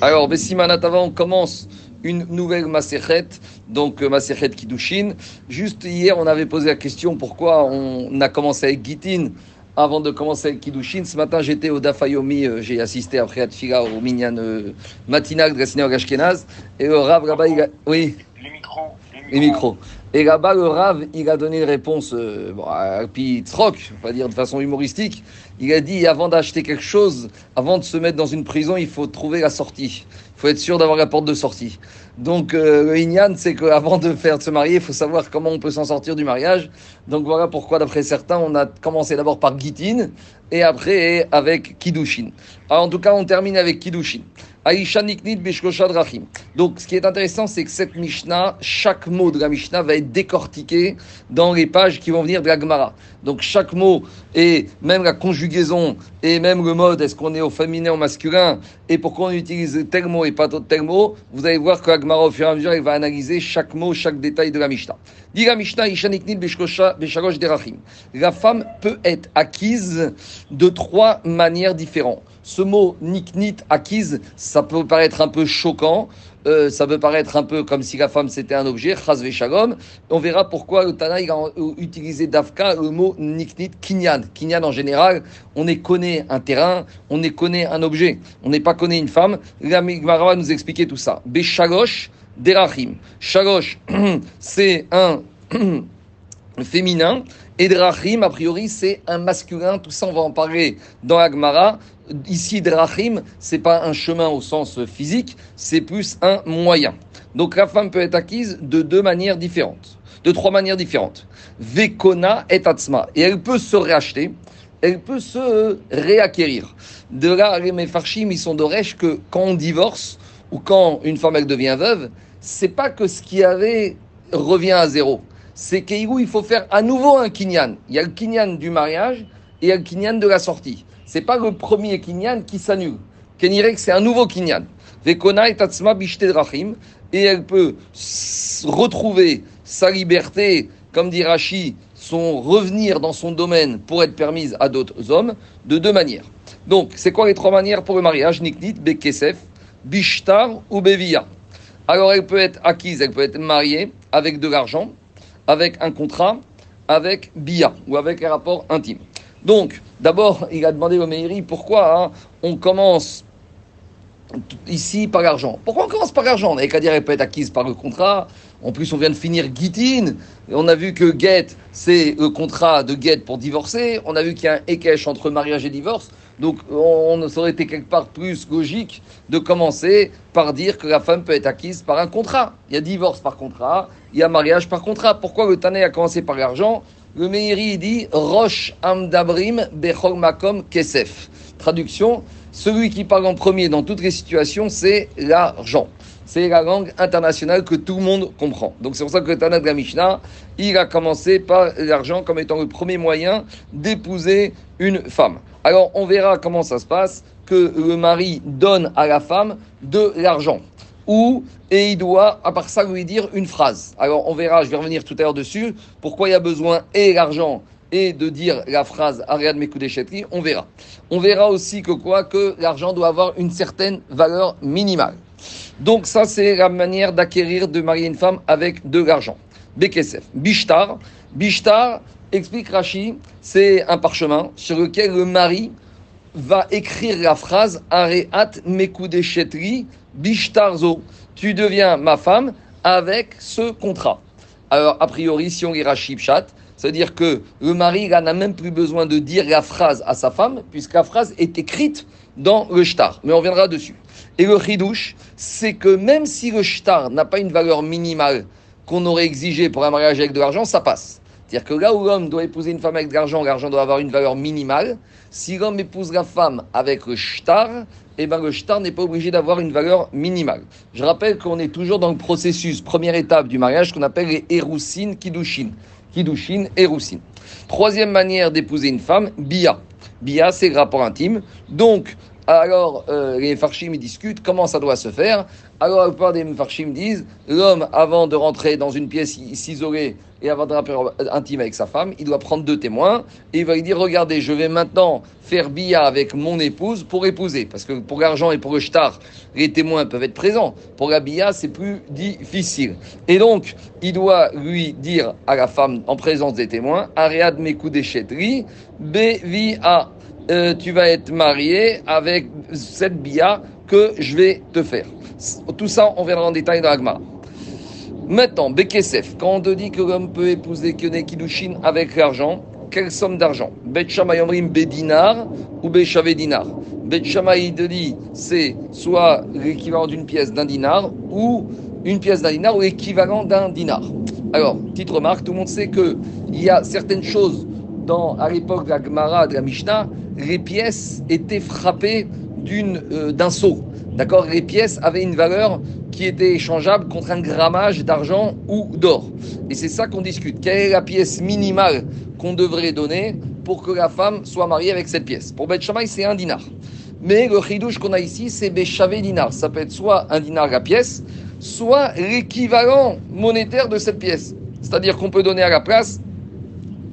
Alors, Bessimanatava, on commence une nouvelle Maserhet, donc euh, Maserhet Kiddushin. Juste hier, on avait posé la question pourquoi on a commencé avec Gitin avant de commencer avec Kiddushin. Ce matin, j'étais au Dafayomi, euh, j'ai assisté après Atfila au Minyan euh, matinal de la synagogue Ashkenaz. Et le Rav là-bas, il a... Oui, Les micros. Et là-bas, le Rav, il a donné une réponse, euh, à puis troc, on va dire de façon humoristique. Il a dit avant d'acheter quelque chose, avant de se mettre dans une prison, il faut trouver la sortie. Il faut être sûr d'avoir la porte de sortie. Donc, euh, le Inyan, c'est qu'avant de faire se marier, il faut savoir comment on peut s'en sortir du mariage. Donc, voilà pourquoi, d'après certains, on a commencé d'abord par Gitin et après avec Kiddushin. Alors, en tout cas, on termine avec Kiddushin. Aïcha Niknit Drachim. Donc, ce qui est intéressant, c'est que cette Mishnah, chaque mot de la Mishnah va être décortiqué dans les pages qui vont venir de la Gemara. Donc, chaque mot, et même la conjugaison, et même le mode, est-ce qu'on est au féminin ou au masculin, et pourquoi on utilise tel mot et pas tel mot, vous allez voir que la Gemara, au fur et à mesure, elle va analyser chaque mot, chaque détail de la Mishnah. Dit la Mishnah, Aïcha Niknit Derachim. La femme peut être acquise de trois manières différentes. Ce mot niknit, acquise, ça peut paraître un peu choquant. euh, ça peut paraître un peu comme si la femme c'était un objet, chas shalom. On verra pourquoi le Tana a utilisé d'Afka le mot niknit, kinyan. Kinyan en général, on est connaît un terrain, on est connaît un objet, on n'est pas connaît une femme. La Gemara va nous expliquer tout ça. Beshalosh derachim. Shalosh, c'est un féminin. Et Drachim, a priori, c'est un masculin. Tout ça, on va en parler dans Agmara. Ici, Drachim, c'est pas un chemin au sens physique, c'est plus un moyen. Donc la femme peut être acquise de deux manières différentes, de trois manières différentes. Vekona et Atzma. Et elle peut se racheter, elle peut se réacquérir. De là, les Mefarchim, ils sont d'Oresh que quand on divorce, ou quand une femme, elle devient veuve, c'est pas que ce qui avait revient à zéro c'est qu'Eigou, il faut faire à nouveau un kinyan. Il y a le kinyan du mariage et il y a le kinyan de la sortie. C'est pas le premier kinyan qui s'annule. Kenirek, c'est un nouveau kinyan. Vekona et tatsma drachim. Et elle peut retrouver sa liberté, comme dit Rashi, son revenir dans son domaine pour être permise à d'autres hommes, de deux manières. Donc, c'est quoi les trois manières pour le mariage? Niknit, Bekesef, Bishtar ou Bevia. Alors, elle peut être acquise, elle peut être mariée avec de l'argent, avec un contrat, avec Bia, ou avec un rapport intime. Donc, d'abord, il a demandé au Meiri pourquoi hein, on commence ici par l'argent? Pourquoi on commence par l'argent? On n'avait peut être acquise par le contrat. En plus, on vient de finir Gitin. Et on a vu que Get, c'est le contrat de Get pour divorcer. On a vu qu'il y a un ékesh entre mariage et divorce. Donc, on, aurait été quelque part plus logique de commencer par dire que la femme peut être acquise par un contrat. Il y a divorce par contrat, il y a mariage par contrat. Pourquoi le Tané a commencé par l'argent? Le Meiri dit Rosh Amdabrim Bechol Makom Kesef. Traduction celui qui parle en premier dans toutes les situations, c'est l'argent. C'est la langue internationale que tout le monde comprend. Donc c'est pour ça que le Tana de la Mishnah, il a commencé par l'argent comme étant le premier moyen d'épouser une femme. Alors on verra comment ça se passe, que le mari donne à la femme de l'argent. Ou, et il doit, à part ça, lui dire une phrase. Alors on verra, je vais revenir tout à l'heure dessus, pourquoi il y a besoin et l'argent et de dire la phrase Ariad Mekudeshetri, on verra. On verra aussi que quoi Que l'argent doit avoir une certaine valeur minimale. Donc ça, c'est la manière d'acquérir, de marier une femme avec de l'argent. Bekesef. Bishtar. Bishtar, explique Rashi, c'est un parchemin sur lequel le mari va écrire la phrase Areat Mekudeshetri Bishtarzo. Tu deviens ma femme avec ce contrat. Alors, a priori, si on lit Rashi Pshat, c'est-à-dire que le mari n'a même plus besoin de dire la phrase à sa femme, puisque la phrase est écrite dans le shtar. Mais on viendra dessus. Et le chidouche, c'est que même si le shtar n'a pas une valeur minimale qu'on aurait exigée pour un mariage avec de l'argent, ça passe. C'est-à-dire que là où l'homme doit épouser une femme avec de l'argent, l'argent doit avoir une valeur minimale. Si l'homme épouse la femme avec le shtar, eh ben le shtar n'est pas obligé d'avoir une valeur minimale. Je rappelle qu'on est toujours dans le processus, première étape du mariage, qu'on appelle les Erousin Kiddushin. Kiddushin et Roussin. Troisième manière d'épouser une femme, Bia. Bia, c'est rapport intime. Donc, Alors, euh, les Farshim, discutent comment ça doit se faire. Alors, la plupart des Farshim disent l'homme, avant de rentrer dans une pièce, s'isoler et avoir un rapport intime avec sa femme, il doit prendre deux témoins et il va lui dire Regardez, je vais maintenant faire bia avec mon épouse pour épouser. Parce que pour l'argent et pour le shtar, les témoins peuvent être présents. Pour la bia, c'est plus difficile. Et donc, il doit lui dire à la femme en présence des témoins Ariad Mekou Chetri, B-V-A. Euh, tu vas être marié avec cette bia que je vais te faire. Tout ça, on verra en détail dans l'Agma. Maintenant, Bekesef, quand on te dit que l'homme peut épouser Kyoné Kidushin avec l'argent, quelle somme d'argent? Bet Yomrim Bedinar ou Beshave Dinar? Bet c'est soit l'équivalent d'une pièce d'un dinar ou une pièce d'un dinar ou l'équivalent d'un dinar. Alors, petite remarque, tout le monde sait qu'il y a certaines choses dans, à l'époque de la Gemara, de la Mishnah, les pièces étaient frappées euh, d'un seau. D'accord? Les pièces avaient une valeur qui était échangeable contre un grammage d'argent ou d'or. Et c'est ça qu'on discute. Quelle est la pièce minimale qu'on devrait donner pour que la femme soit mariée avec cette pièce? Pour Beth c'est un dinar. Mais le chidouche qu'on a ici, c'est Béchavé dinar. Ça peut être soit un dinar la pièce, soit l'équivalent monétaire de cette pièce. C'est-à-dire qu'on peut donner à la place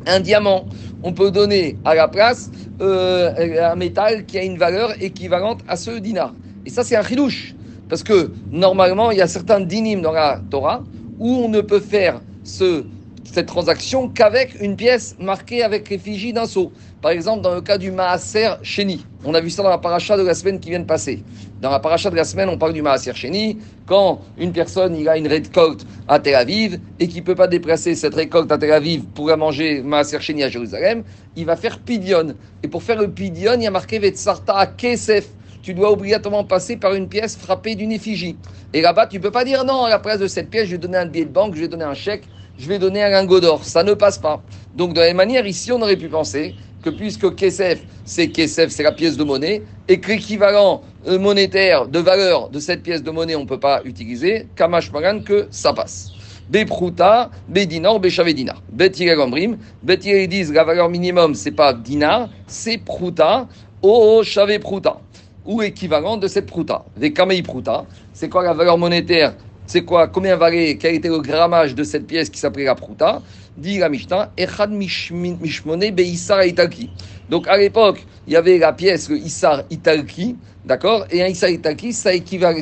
un diamant. On peut donner à la place euh, un métal qui a une valeur équivalente à ce dinar. Et ça, c'est un chidouche. Parce que normalement, il y a certains dinim dans la Torah où on ne peut faire ce, cette transaction qu'avec une pièce marquée avec l'effigie d'un sceau. Par exemple, dans le cas du Maaser Sheni. On a vu ça dans la paracha de la semaine qui vient de passer. Dans la paracha de la semaine, on parle du Maaser Sheni. Quand une personne il a une récolte à Tel Aviv et qui ne peut pas déplacer cette récolte à Tel Aviv pour la manger Maaser Sheni à Jérusalem, il va faire pidion. Et pour faire le pidion, il y a marqué Vetsarta Kesef tu dois obligatoirement passer par une pièce frappée d'une effigie. Et là-bas, tu ne peux pas dire non, à la place de cette pièce, je vais donner un billet de banque, je vais donner un chèque, je vais donner un lingot d'or. Ça ne passe pas. Donc, de la même manière, ici, on aurait pu penser que puisque Kesef, c'est Kesef, c'est la pièce de monnaie, et que l'équivalent euh, monétaire de valeur de cette pièce de monnaie, on ne peut pas utiliser, Kamash Magan, que ça passe. Bepruta, Bedinor, Beshavedina. Betiré Gambrim, Betiré disent la valeur minimum, c'est pas dinar, c'est Pruta, O Shave Pruta. Ou équivalent de cette pruta. Les kamei pruta, c'est quoi la valeur monétaire? C'est quoi? Combien valait? Quel était le grammage de cette pièce qui s'appelait la pruta? Dit la Mishnah, Echad Mishmone Beisar Italki. Donc à l'époque, il y avait la pièce, le Issar Italki, d'accord? Et un Issar Italki, ça,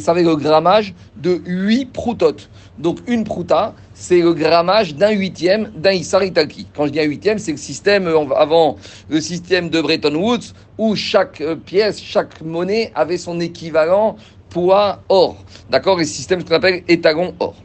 ça avait le grammage de 8 prutotes. Donc une pruta, c'est le grammage d'un huitième d'un Issar Italki. Quand je dis un huitième, c'est le système avant le système de Bretton Woods où chaque euh, pièce, chaque monnaie avait son équivalent poids or. D'accord? Le système qu'on appelle étalon or.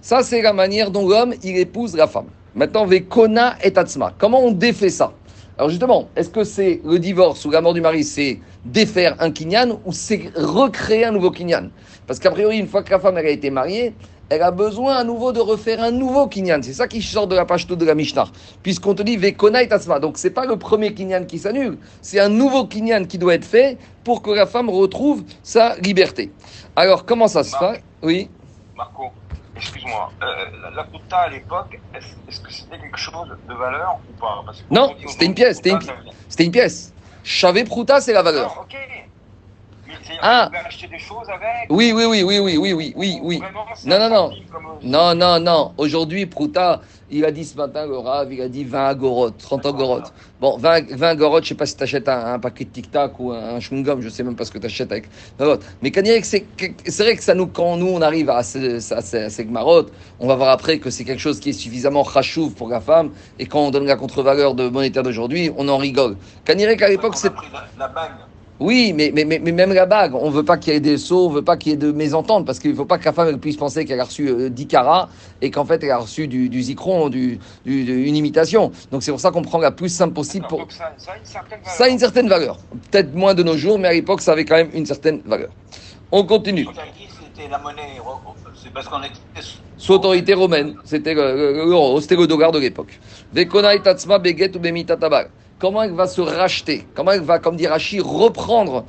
Ça, c'est la manière dont l'homme il épouse la femme. Maintenant, Vekona et Tatsma. Comment on défait ça? Alors justement, est-ce que c'est le divorce ou la mort du mari, c'est défaire un kinyan ou c'est recréer un nouveau kinyan? Parce qu'a priori, une fois que la femme a été mariée, elle a besoin à nouveau de refaire un nouveau kinyan. C'est ça qui sort de la page de la Mishnah. Puisqu'on te dit Vekona et Tasma. Donc c'est pas le premier kinyan qui s'annule, c'est un nouveau kinyan qui doit être fait pour que la femme retrouve sa liberté. Alors comment ça se fait? Oui. Marco, excuse-moi. Euh, la puta à l'époque, est-ce que c'était quelque chose de valeur ou pas? Non, c'était une pièce. C'était une, une, pièce. Chavé Pruta, c'est la valeur. Ah, ok. Ah. acheter des choses avec Oui, oui, oui, oui, oui, oui, oui, oui, oui. Non, non, non. Non, non, non. Aujourd'hui, Prouta, il a dit ce matin, le Rav, il a dit 20 agorotes, 30 agorotes. Bon, 20, 20 agorotes, je sais pas si tu achètes un, paquet de tic-tac ou un, chewing-gum, je sais même pas ce que tu achètes avec. Mais c'est vrai que ça nous, quand nous, on arrive à ces, à ces, on va voir après que c'est quelque chose qui est suffisamment rachouv pour la femme, et quand on donne la contre-valeur de monétaire d'aujourd'hui, on en rigole. Kanirek, à l'époque, c'est. La bague. Oui, mais, mais, mais, même la bague, on veut pas qu'il y ait des sauts, on veut pas qu'il y ait de mésententes, parce qu'il ne faut pas que la femme puisse penser qu'elle a reçu 10 euh, carats et qu'en fait elle a reçu du, du zikron, du, une imitation. Donc c'est pour ça qu'on prend la plus simple possible. Pour... Ça, ça, a une certaine valeur. Ça a une certaine valeur. Peut-être moins de nos jours, mais à l'époque ça avait quand même une certaine valeur. On continue. C'était la monnaie, c'est parce qu'on était sous autorité romaine, c'était l'euro, c'était le dollar de l'époque. Vekona et tatsma beget ou bemita comment elle va se racheter, comment elle va, comme dit Rachid, reprendre,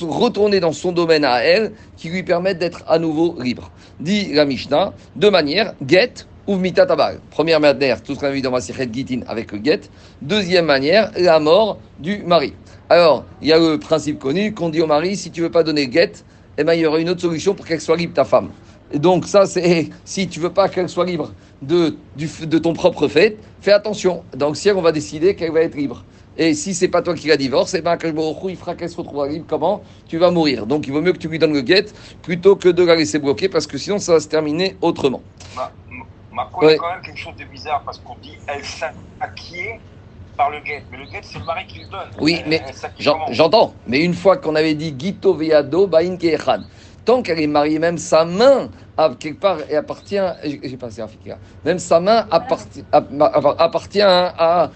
retourner dans son domaine à elle, qui lui permettent d'être à nouveau libre? Dit la Mishnah, de manière, get ou mitatabal. Première manière, tout ce qu'on a vu dans Masichet Gitin avec le get. Deuxième manière, la mort du mari. Alors, il y a le principe connu qu'on dit au mari, si tu veux pas donner get, eh ben, il y aura une autre solution pour qu'elle soit libre, ta femme. Et donc, ça, c'est si tu veux pas qu'elle soit libre de, de ton propre fait, fais attention. Donc, si on va décider qu'elle va être libre. Et si c'est pas toi qui la divorce, eh ben, il fera qu'elle se retrouvera libre. Comment? Tu vas mourir. Donc, il vaut mieux que tu lui donnes le guet plutôt que de la laisser bloquer parce que sinon, ça va se terminer autrement. Marco, il y a quand même quelque chose de bizarre parce qu'on dit elle s'acquiert par le guet. Mais le guet, c'est le mari qui le donne. Oui, mais j'entends. Mais une fois qu'on avait dit Gito Veado Bain Keechan, tant qu'elle est mariée, même sa main, à, quelque part, et appartient. J'ai passé Même sa main appartient, appartient à.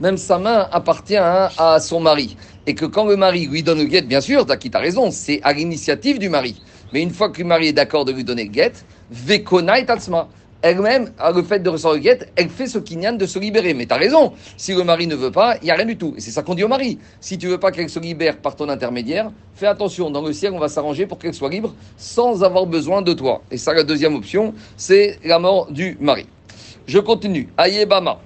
Même sa main appartient à son mari. Et que quand le mari lui donne le guet, bien sûr, tu as raison, c'est à l'initiative du mari. Mais une fois que le mari est d'accord de lui donner le guet, vekona et tatsma. Elle-même, le fait de recevoir le guet, elle fait ce kinyan de se libérer. Mais tu as raison, si le mari ne veut pas, il n'y a rien du tout. Et c'est ça qu'on dit au mari. Si tu veux pas qu'elle se libère par ton intermédiaire, fais attention. Dans le ciel, on va s'arranger pour qu'elle soit libre sans avoir besoin de toi. Et ça, la deuxième option, c'est la mort du mari. Je continue. Ayebama.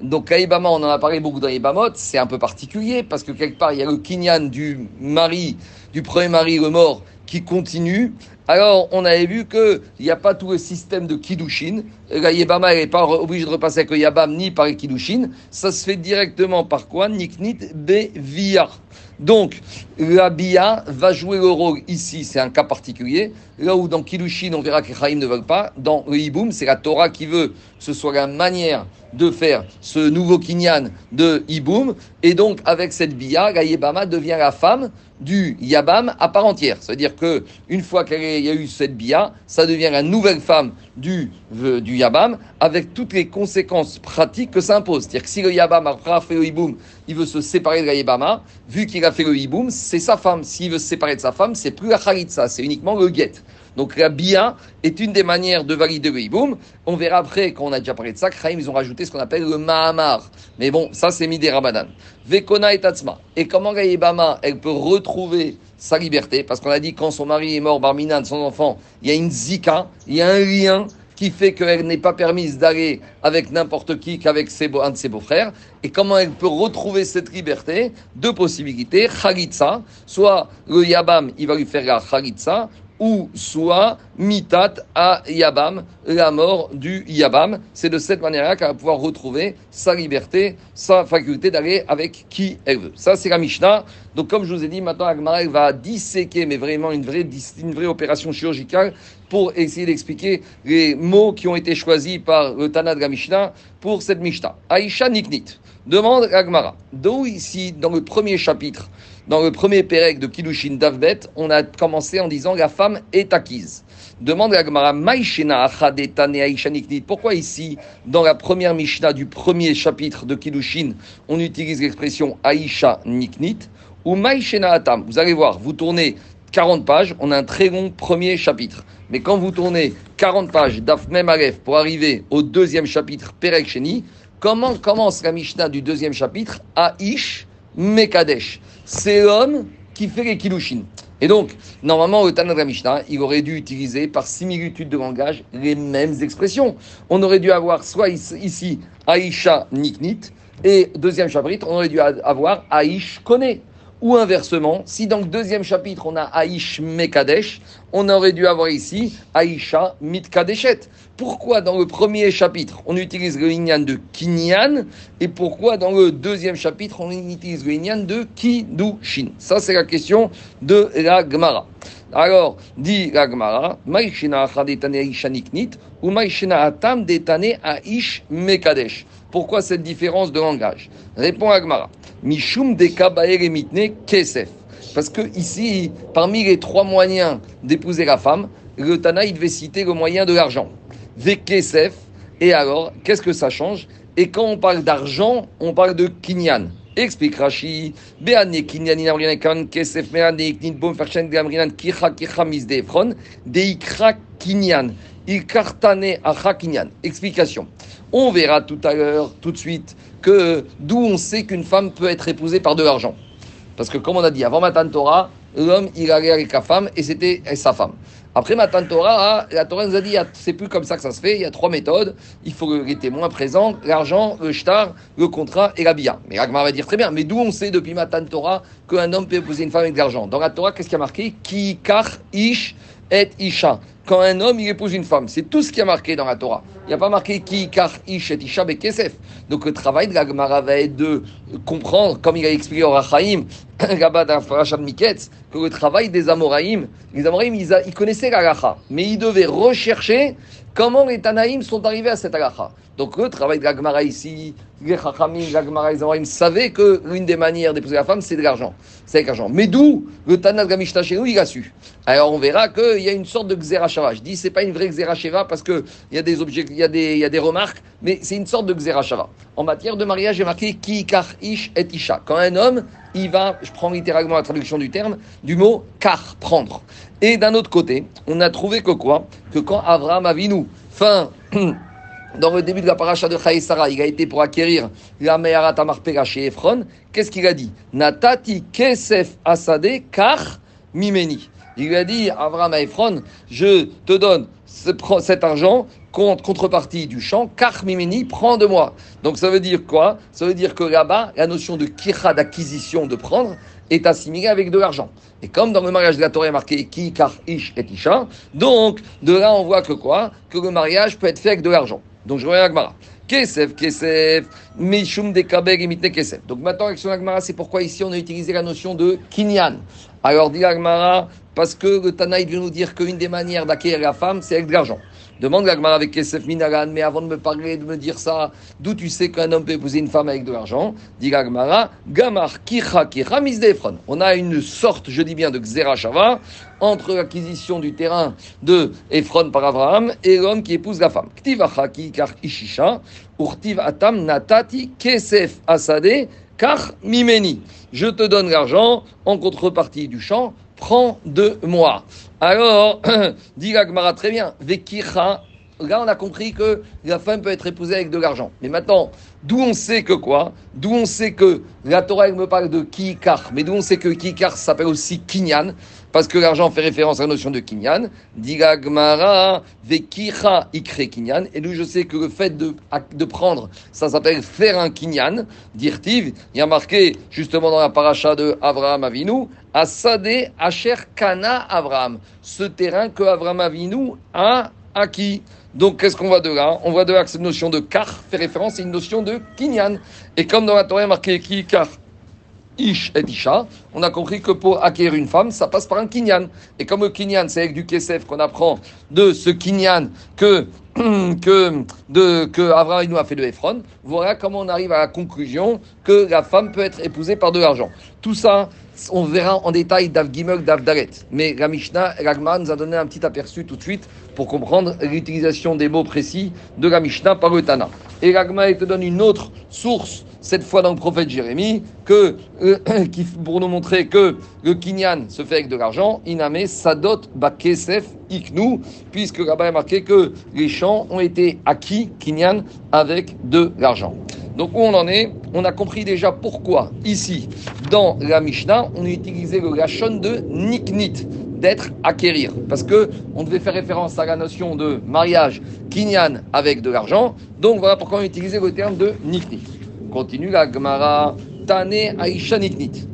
Donc Aïbama, on en a parlé beaucoup dans Aïbamot, c'est un peu particulier parce que quelque part il y a le kinyan du mari, du premier mari, le mort, qui continue. Alors on avait vu qu'il n'y a pas tout le système de Kiddushin. La Yébama n'est pas obligé de repasser avec le Yabam ni par le Kiddushin. Ça se fait directement par quoi Niknit Bevia. Donc, la Bia va jouer le rôle ici, c'est un cas particulier. Là où dans Kiddushin, on verra que Chaim ne veulent pas. Dans le Hiboum, c'est la Torah qui veut que ce soit la manière de faire ce nouveau kinyan de Iboum. Et donc, avec cette bia, la Yebama devient la femme du Yabam à part entière. C'est-à-dire que une fois qu'il y a eu cette bia, ça devient la nouvelle femme du, euh, du Yabam avec toutes les conséquences pratiques que ça impose. C'est-à-dire que si le Yabam a fait le Iboum, il veut se séparer de la Yebama, vu qu'il a fait le Iboum, c'est sa femme. S'il veut se séparer de sa femme, c'est plus la Khalitsa, c'est uniquement le Get. Donc la bia est une des manières de valider le hiboum. On verra après, quand on a déjà parlé de ça, Kraïm, ils ont rajouté ce qu'on appelle le mahamar. Mais bon, ça c'est midé rabadan. Vekona et tatsma. Et comment Gaïbama, elle peut retrouver sa liberté? Parce qu'on a dit quand son mari est mort, Barminan, son enfant, il y a une zika, il y a un lien qui fait qu'elle n'est pas permise d'aller avec n'importe qui qu'avec un de ses beaux-frères. Et comment elle peut retrouver cette liberté Deux possibilités. Khalitsa, soit le Yabam, il va lui faire la Khalitsa, ou soit mitat à Yabam, la mort du Yabam. C'est de cette manière-là qu'elle va pouvoir retrouver sa liberté, sa faculté d'aller avec qui elle veut. Ça, c'est la Mishnah. Donc, comme je vous ai dit, maintenant, Agmara va disséquer, mais vraiment une vraie, une vraie opération chirurgicale pour essayer d'expliquer les mots qui ont été choisis par le Tana Mishnah pour cette Mishnah. Aïcha Niknit demande Agmara. D'où ici, dans le premier chapitre, dans le premier Pérec de Kiddushin Davbet, on a commencé en disant la femme est acquise. Demande à Gemara, pourquoi ici, dans la première Mishnah du premier chapitre de Kiddushin, on utilise l'expression Aisha Niknit ou Maïshena Atam? Vous allez voir, vous tournez 40 pages, on a un très long premier chapitre. Mais quand vous tournez 40 pages d'Af Aleph pour arriver au deuxième chapitre Perek Sheni, comment commence la Mishnah du deuxième chapitre? Aish Mekadesh c'est l'homme qui fait les kilushin. Et donc, normalement, au Tanakh Mishnah, il aurait dû utiliser par similitude de langage les mêmes expressions. On aurait dû avoir soit ici Aïcha Niknit, et deuxième chapitre, on aurait dû avoir Aïch Kone. Ou inversement, si dans le deuxième chapitre on a Aïch Mekadesh, on aurait dû avoir ici Aïcha Mitkadeshet. Pourquoi dans le premier chapitre on utilise le Inyan de Kinyan et pourquoi dans le deuxième chapitre on utilise le Inyan de Kidushin? Ça c'est la question de la. Alors, dit la Gemara, Maïshina Atam Detane Aish Mekadesh. Pourquoi cette différence de langage Répond la Gemara. Mishum mitne kesef. Parce que ici, parmi les trois moyens d'épouser la femme, le Tana, il devait citer le moyen de l'argent. Vekesef. Et alors, qu'est-ce que ça change Et quand on parle d'argent, on parle de kinyan. Explique Rashi, Beane kinyan kan kesef meane iknit bom ferchen gamrinan kinyan. Il kartane acha kinyan. Explication. On verra tout à l'heure, tout de suite, que d'où on sait qu'une femme peut être épousée par de l'argent. Parce que comme on a dit, avant Matan Torah, l'homme, il allait avec sa femme et c'était sa femme. Après Matan Torah, la Torah nous a dit, c'est plus comme ça que ça se fait, il y a trois méthodes. Il faut les témoins présents, l'argent, le shtar, le contrat et la bia. Mais Ragmar va dire très bien, mais d'où on sait depuis Matan Torah qu'un homme peut épouser une femme avec de l'argent? Dans la Torah, qu'est-ce qui a marqué? Ki kar ish et isha. Quand un homme il épouse une femme, c'est tout ce qui a marqué dans la Torah. Il n'y a pas marqué qui kar ish et isha bekesef. Donc le travail de la Gemara va être de comprendre, comme il a expliqué au Rachaim, là-bas de Miketz, que le travail des Amoraïm, les Amoraïm, ils, connaissaient la mais ils devaient rechercher comment les Tanaïm sont arrivés à cette halacha? Donc le travail de la Gemara ici, les Chachamim, la Gemara, les Amoraïm savaient que l'une des manières d'épouser la femme, c'est de l'argent. C'est avec l'argent. Mais d'où le Tanat Gamishta chez nous, il a su? Alors on verra qu'il y a une sorte de Xerashava. Je dis c'est pas une vraie Xerashava parce qu'il y a des objets, y y a des remarques, mais c'est une sorte de Xerashava. En matière de mariage, j'ai marqué Ki Kar Ish et Isha. Quand un homme, il va, je prends littéralement la traduction du terme, du mot Kar, prendre. Et d'un autre côté, on a trouvé que quoi? Que quand Abraham Avinu, fin. dans le début de la paracha de Sarah, il a été pour acquérir la Meharat Amarpega chez Ephron. Qu'est-ce qu'il a dit? Natati kesef asade kar mimeni. Il a dit, Abraham à Ephron, je te donne cet argent contre contrepartie du champ, car mimeni, prends de moi. Donc ça veut dire quoi? Ça veut dire que là-bas, la notion de kira, d'acquisition, de prendre, est assimilée avec de l'argent. Et comme dans le mariage de la Torah marqué ki, kar, ish et isha, donc de là on voit que quoi? Que le mariage peut être fait avec de l'argent. Donc je reviens à Agmara. Kesef, Kesef, Mishum de Kabeg et Kesef. Donc maintenant, avec son Agmara, c'est pourquoi ici on a utilisé la notion de Kinyan. Alors dit Agmara, parce que le Tanaï vient nous dire qu'une des manières d'acquérir la femme, c'est avec de l'argent. Demande l'Agmara avec Kesef Minagan, mais avant de me parler, de me dire ça, d'où tu sais qu'un homme peut épouser une femme avec de l'argent Dit l'Agmara, Gamar Kicha Kicha Misdefron. On a une sorte, je dis bien, de Xerashava entre l'acquisition du terrain de Ephron par Abraham et l'homme qui épouse la femme. Ktivacha Kar Ishisha, Urtiv Atam Natati Kesef Asade Kar Mimeni. Je te donne l'argent en contrepartie du champ prends de moi. Alors, dit Gagmara très bien, Vekicha, là on a compris que la femme peut être épousée avec de l'argent. Mais maintenant, d'où on sait que quoi? D'où on sait que la Torah elle me parle de Kikar, mais d'où on sait que Kikar s'appelle aussi Kinyan? Parce que l'argent fait référence à la notion de kinyan. Diga Gmara, vekicha ikre kinyan. Et nous, je sais que le fait de, de prendre, ça s'appelle faire un kinyan. Dirtiv, il y a marqué justement dans la paracha de Abraham Avinu, Asade Asher Kana Abraham. Ce terrain que Abraham Avinu a acquis. Donc, qu'est-ce qu'on voit de là? On voit de là que cette notion de kar fait référence à une notion de kinyan. Et comme dans la Torah, il y a marqué ki kar? Ish et Isha, on a compris que pour acquérir une femme, ça passe par un kinyan. Et comme le kinyan, c'est avec du kesef qu'on apprend de ce kinyan que, que, de, que Abraham a fait de Ephron, voilà comment on arrive à la conclusion que la femme peut être épousée par de l'argent. Tout ça, on verra en détail d'Av Gimel, d'Av Daret. Mais la Mishnah, Ragman nous a donné un petit aperçu tout de suite pour comprendre l'utilisation des mots précis de la Mishnah par le Tana. Et Ragman te donne une autre source cette fois dans le prophète Jérémie, que, euh, pour nous montrer que le kinyan se fait avec de l'argent, iname sadot bakesef iknu, puisque là-bas est marqué que les champs ont été acquis, kinyan, avec de l'argent. Donc où on en est? On a compris déjà pourquoi ici, dans la Mishnah, on a utilisé le lachon de niknit, d'être acquérir, parce que on devait faire référence à la notion de mariage kinyan avec de l'argent. Donc voilà pourquoi on a utilisé le terme de niknit. Continue la Gemara. Tane Aisha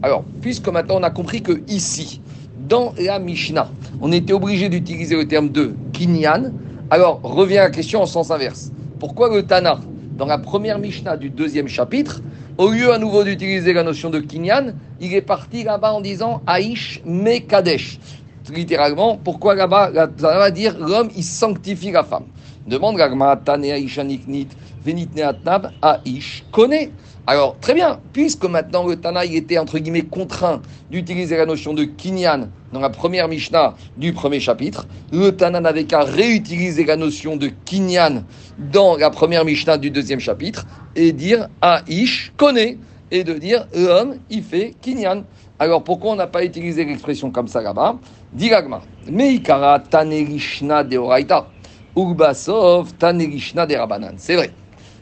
Alors, puisque maintenant on a compris que ici, dans la Mishnah, on était obligé d'utiliser le terme de kinyan, alors revient la question en sens inverse. Pourquoi le Tana, dans la première Mishnah du deuxième chapitre, au lieu à nouveau d'utiliser la notion de kinyan, il est parti là-bas en disant Aish Mekadesh. Littéralement, pourquoi là-bas, ça va dire l'homme, il sanctifie la femme. Demande Gagma, Tane Aisha Niknit, Venitne Atnab, Aish connaît. Alors, très bien, puisque maintenant le Tana était entre guillemets contraint d'utiliser la notion de kinyan dans la première Mishnah du premier chapitre, le Tana n'avait qu'à réutiliser la notion de kinyan dans la première Mishnah du deuxième chapitre et dire Aish connaît et de dire l'homme il fait kinyan. Alors pourquoi on n'a pas utilisé l'expression comme ça là-bas? Diragma, Meikara Tanerishna de Oraita, Ugbasov Tanerishna de Rabanan. C'est vrai.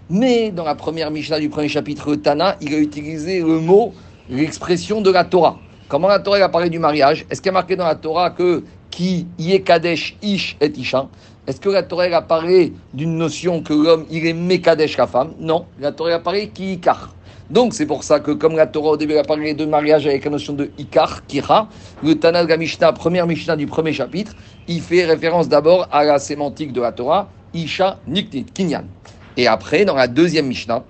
Mais dans la première Mishnah du premier chapitre Tana, il a utilisé le mot, l'expression de la Torah. Comment la Torah a parlé du mariage? Est-ce qu'il y a marqué dans la Torah que qui Yekadesh Ish et Isha? Est-ce que la Torah a parlé d'une notion que l'homme il est Mekadesh la femme? Non, la Torah a parlé qui Ikar. Donc c'est pour ça que comme la Torah au début a parlé de mariage avec la notion de Ikar, Kira, le Tanal Mishnah, première Mishnah du premier chapitre, il fait référence d'abord à la sémantique de la Torah, Isha Niknit, Kinyan. Et après, dans la deuxième Mishnah,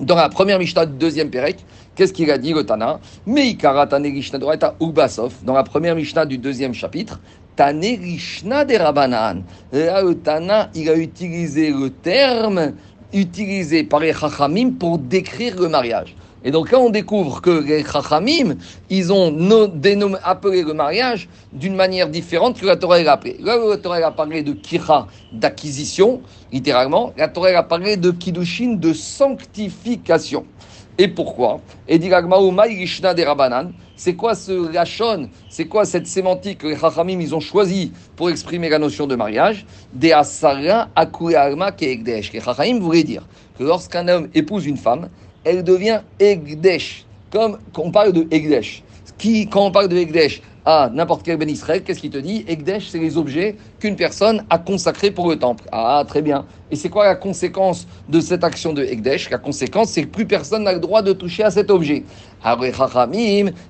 dans la première Mishnah du deuxième Pérec, qu'est-ce qu'il a dit le Tana? Meikara Tanerishna Ubasov, dans la première Mishnah du deuxième chapitre, Tanerishna de Rabanan. Là, le Tana, il a utilisé le terme utilisé par les Chachamim pour décrire le mariage. Et donc là, on découvre que les Chachamim, ils ont appelé le mariage d'une manière différente que la Torah a appelé. Là, la Torah a parlé de kira, d'acquisition, littéralement. La Torah a parlé de kiddushin, de sanctification. Et pourquoi? Et dit des Rabanan. C'est quoi ce lachon C'est quoi cette sémantique que les Chachamim ils ont choisi pour exprimer la notion de mariage? Des asara alma keegdesh. Les Chachamim voulaient dire que lorsqu'un homme épouse une femme, elle devient Egdesh. Comme on parle de Egdesh. Qui, quand on parle de Egdesh à n'importe quel Ben Israël, qu'est-ce qu'il te dit? Egdesh, c'est les objets qu'une personne a consacrés pour le temple. Ah, très bien. Et c'est quoi la conséquence de cette action de Egdesh La conséquence, c'est que plus personne n'a le droit de toucher à cet objet. Alors,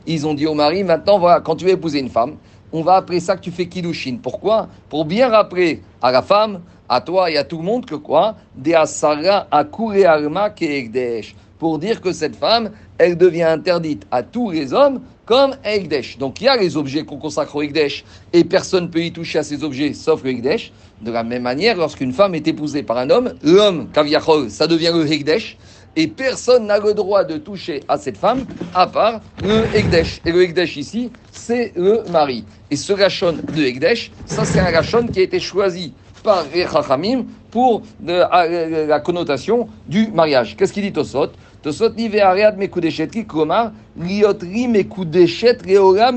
ils ont dit au mari, maintenant, voilà, quand tu vas épouser une femme, on va appeler ça que tu fais Kiddushin. Pourquoi? Pour bien rappeler à la femme, à toi et à tout le monde que quoi? De asara akure alma ke Egdesh pour dire que cette femme, elle devient interdite à tous les hommes comme Egdesh. Donc il y a les objets qu'on consacre au Egdesh et personne ne peut y toucher à ces objets sauf le Egdesh. De la même manière, lorsqu'une femme est épousée par un homme, l'homme, Kaviachol, ça devient le Egdesh et personne n'a le droit de toucher à cette femme à part le Egdesh. Et le Egdesh ici, c'est le mari. Et ce gachon de Egdesh, ça c'est un gachon qui a été choisi par les pour la connotation du mariage. Qu'est-ce qu'il dit Tosot Mekudeshet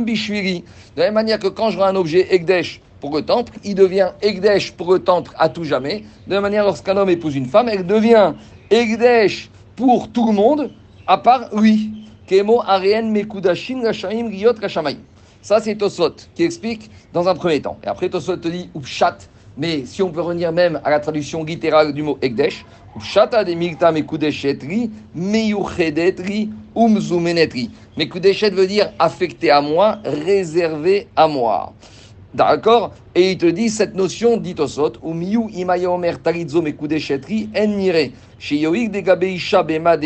bishviri. De la même manière que quand je rends un objet Egdesh pour le temple, il devient Egdesh pour le temple à tout jamais. De la même manière, lorsqu'un homme épouse une femme, elle devient Egdesh pour tout le monde, à part lui. Kemo arien mekudashin riot. Ça, c'est Tosot qui explique dans un premier temps. Et après, Tosot te dit, Upshat, mais si on peut revenir même à la traduction littérale du mot Ekdesh, Shata de Milta Mekudeshetri, Meyuchedetri, Umzumenetri. Mekudeshet veut dire affecté à moi, réservé à moi. D'accord? Et il te dit cette notion dit au sot, Umiyu imayomer tarizo mekudeshetri en nire, sheyoik de gabeisha bema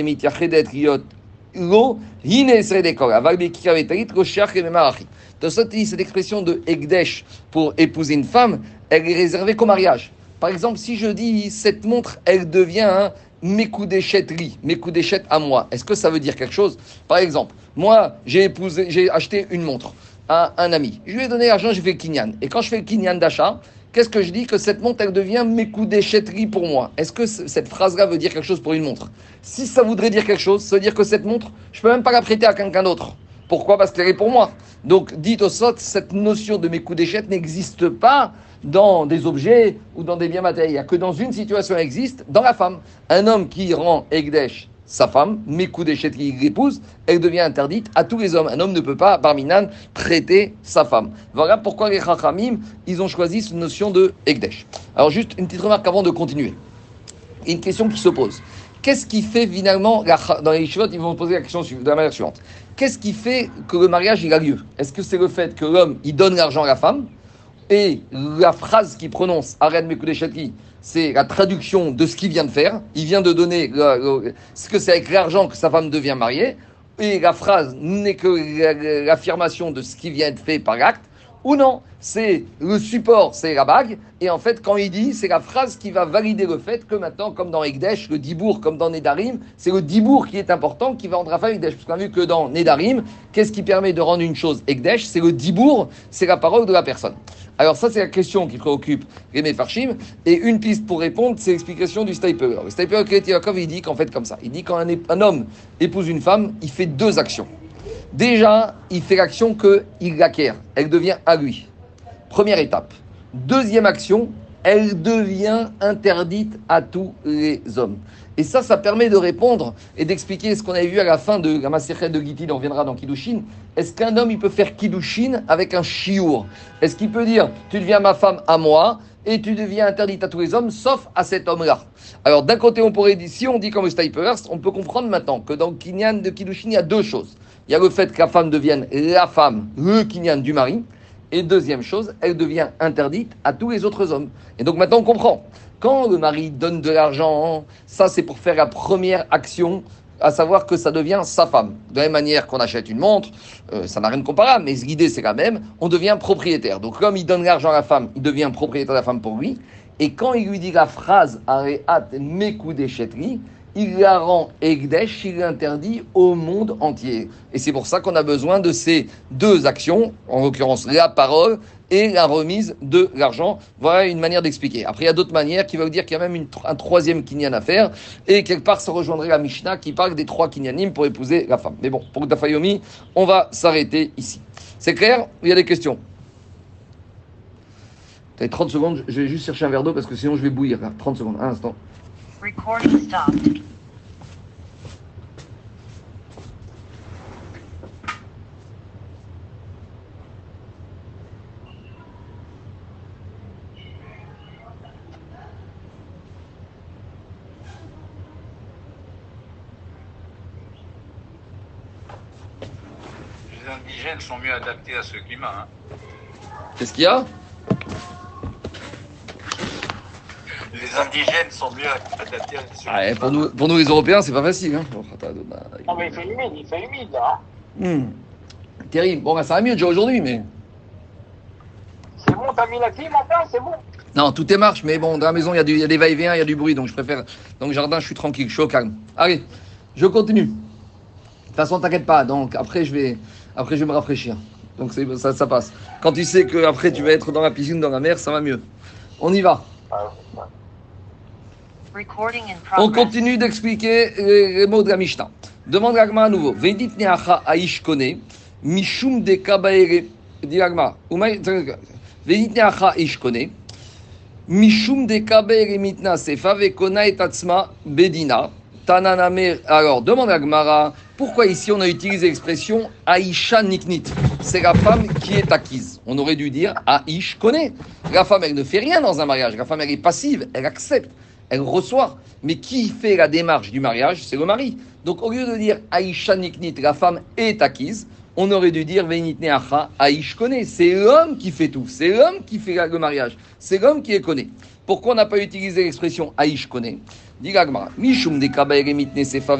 cette expression de Ekdesh pour épouser une femme, elle est réservée qu'au mariage. Par exemple, si je dis cette montre, elle devient mes coups d'échette à moi. Est-ce que ça veut dire quelque chose? Par exemple, moi, j'ai épousé, j'ai acheté une montre à un ami. Je lui ai donné l'argent, j'ai fait le kinyan. Et quand je fais le kinyan d'achat, qu'est-ce que je dis Que cette montre, elle devient mes coups d'échetterie pour moi? Est-ce que cette phrase-là veut dire quelque chose pour une montre? Si ça voudrait dire quelque chose, ça veut dire que cette montre, je peux même pas la prêter à quelqu'un d'autre. Pourquoi? Parce qu'elle est pour moi. Donc, dit au sot, cette notion de mes coups d'échette n'existe pas dans des objets ou dans des biens matériels. Que dans une situation elle existe, dans la femme. Un homme qui rend Egdesh sa femme, mes coups d'échette qu'il épouse, elle devient interdite à tous les hommes. Un homme ne peut pas, Barminan, traiter sa femme. Voilà pourquoi les Chachamim, ils ont choisi cette notion de Egdesh. Alors, juste une petite remarque avant de continuer. Une question qui se pose. Qu'est-ce qui fait finalement, dans les chevaux, ils vont poser la question de la manière suivante. Qu'est-ce qui fait que le mariage il a lieu? Est-ce que c'est le fait que l'homme il donne l'argent à la femme? Et la phrase qu'il prononce, Arène Mekudeshatki, c'est la traduction de ce qu'il vient de faire. Il vient de donner ce que c'est avec l'argent que sa femme devient mariée. Et la phrase n'est que l'affirmation de ce qui vient de fait par l'acte ou non. C'est le support, c'est la bague. Et en fait, quand il dit, c'est la phrase qui va valider le fait que maintenant, comme dans Egdesh, le Dibour, comme dans Nedarim, c'est le Dibour qui est important, qui va rendre femme Egdesh. Parce qu'on a vu que dans Nedarim, qu'est-ce qui permet de rendre une chose Egdesh C'est le Dibour, c'est la parole de la personne. Alors ça, c'est la question qui préoccupe les Mefarshim. Et une piste pour répondre, c'est l'explication du Stiper. Le Stiper il dit qu'en fait comme ça. Il dit quand un homme épouse une femme, il fait deux actions. Déjà, il fait l'action qu'il l'acquiert. Elle devient à lui. Première étape. Deuxième action, elle devient interdite à tous les hommes. Et ça, ça permet de répondre et d'expliquer ce qu'on avait vu à la fin de la Maserhet de Gittin, on viendra dans Kiddushin. Est-ce qu'un homme, il peut faire Kiddushin avec un chiour? Est-ce qu'il peut dire, tu deviens ma femme à moi et tu deviens interdite à tous les hommes, sauf à cet homme-là? Alors, d'un côté, on pourrait dire, si on dit comme le on peut comprendre maintenant que dans le de Kiddushin, il y a deux choses. Il y a le fait que la femme devienne la femme, le Kinyan du mari. Et deuxième chose, elle devient interdite à tous les autres hommes. Et donc maintenant on comprend. Quand le mari donne de l'argent, ça c'est pour faire la première action, à savoir que ça devient sa femme. De la même manière qu'on achète une montre, euh, ça n'a rien de comparable, mais l'idée c'est la même, on devient propriétaire. Donc comme il donne l'argent à la femme, il devient propriétaire de la femme pour lui. Et quand il lui dit la phrase « Areat mekou déchetterie », il la rend Egdesh, il l'interdit au monde entier. Et c'est pour ça qu'on a besoin de ces deux actions, en l'occurrence la parole et la remise de l'argent. Voilà une manière d'expliquer. Après, il y a d'autres manières qui veulent dire qu'il y a même un troisième kinyan à faire. Et quelque part, ça rejoindrait la Mishnah qui parle des trois kinyanim pour épouser la femme. Mais bon, pour Dafayomi, on va s'arrêter ici. C'est clair Il y a des questions? T'as 30 secondes, je vais juste chercher un verre d'eau parce que sinon je vais bouillir. 30 secondes, un instant. Recording stopped. Les indigènes sont mieux adaptés à ce climat. Hein. Qu'est-ce qu'il y a? Les indigènes sont mieux adaptés à ah, pour, nous, pour nous, les Européens, c'est pas facile. Hein. Non, mais il fait humide, il fait humide, là. Hmm. Terrible. Bon, bah, ça va mieux déjà aujourd'hui, mais. C'est bon, t'as mis la clim enfin, c'est bon. Non, tout est marche, mais bon, dans la maison, il y, y, a des va-et-vient, il y a du bruit, donc je préfère. Donc, jardin, je suis tranquille, je suis au calme. Allez, je continue. De toute façon, t'inquiète pas, donc après, je vais, après, je vais me rafraîchir. Donc, ça, ça passe. Quand tu sais que après tu vas être dans la piscine, dans la mer, ça va mieux. On y va. Ah, on continue d'expliquer les mots de la Mishnah. Demande l'agma à nouveau. Vedit neacha aish kone, mishum de kabaere. Dit l'agma. Vedit neacha aish kone, mishum de kabaere mitna sefa vekona et atzma bedina. Tananame. Alors, demande l'agmara. Pourquoi ici on a utilisé l'expression Aisha Niknit? C'est la femme qui est acquise. On aurait dû dire Aish connaît. La femme, elle ne fait rien dans un mariage. La femme, elle est passive, elle accepte elle reçoit. Mais qui fait la démarche du mariage C'est le mari. Donc au lieu de dire Aïcha Niknit, la femme est acquise, on aurait dû dire Venitne Acha, Aïch connaît. C'est l'homme qui fait tout. C'est l'homme qui fait le mariage. C'est l'homme qui est connaît. Pourquoi on n'a pas utilisé l'expression Aïch connaît? Mishum de Sefa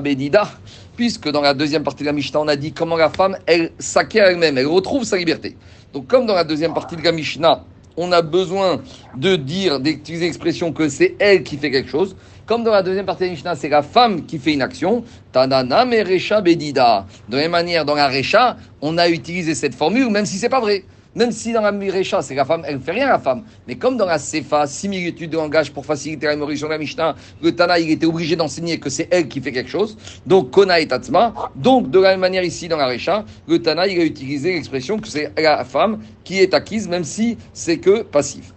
Bedida. Puisque dans la deuxième partie de la Mishnah, on a dit comment la femme, elle s'acquiert elle-même, elle retrouve sa liberté. Donc, comme dans la deuxième partie de la Mishnah, on a besoin de dire, d'utiliser l'expression que c'est elle qui fait quelque chose. Comme dans la deuxième partie de Mishnah, c'est la femme qui fait une action. Tanana merecha bedida. De la même manière, dans la recha, on a utilisé cette formule, même si c'est pas vrai. Même si dans la Mirecha, c'est la femme, elle ne fait rien la femme. Mais comme dans la Sefa, similitude de langage pour faciliter la mémorisation de la Mishnah, le Tana, il était obligé d'enseigner que c'est elle qui fait quelque chose. Donc, Kona et Tatsma. Donc, de la même manière ici dans la Recha, le Tana, il a utilisé l'expression que c'est la femme qui est acquise, même si c'est que passif.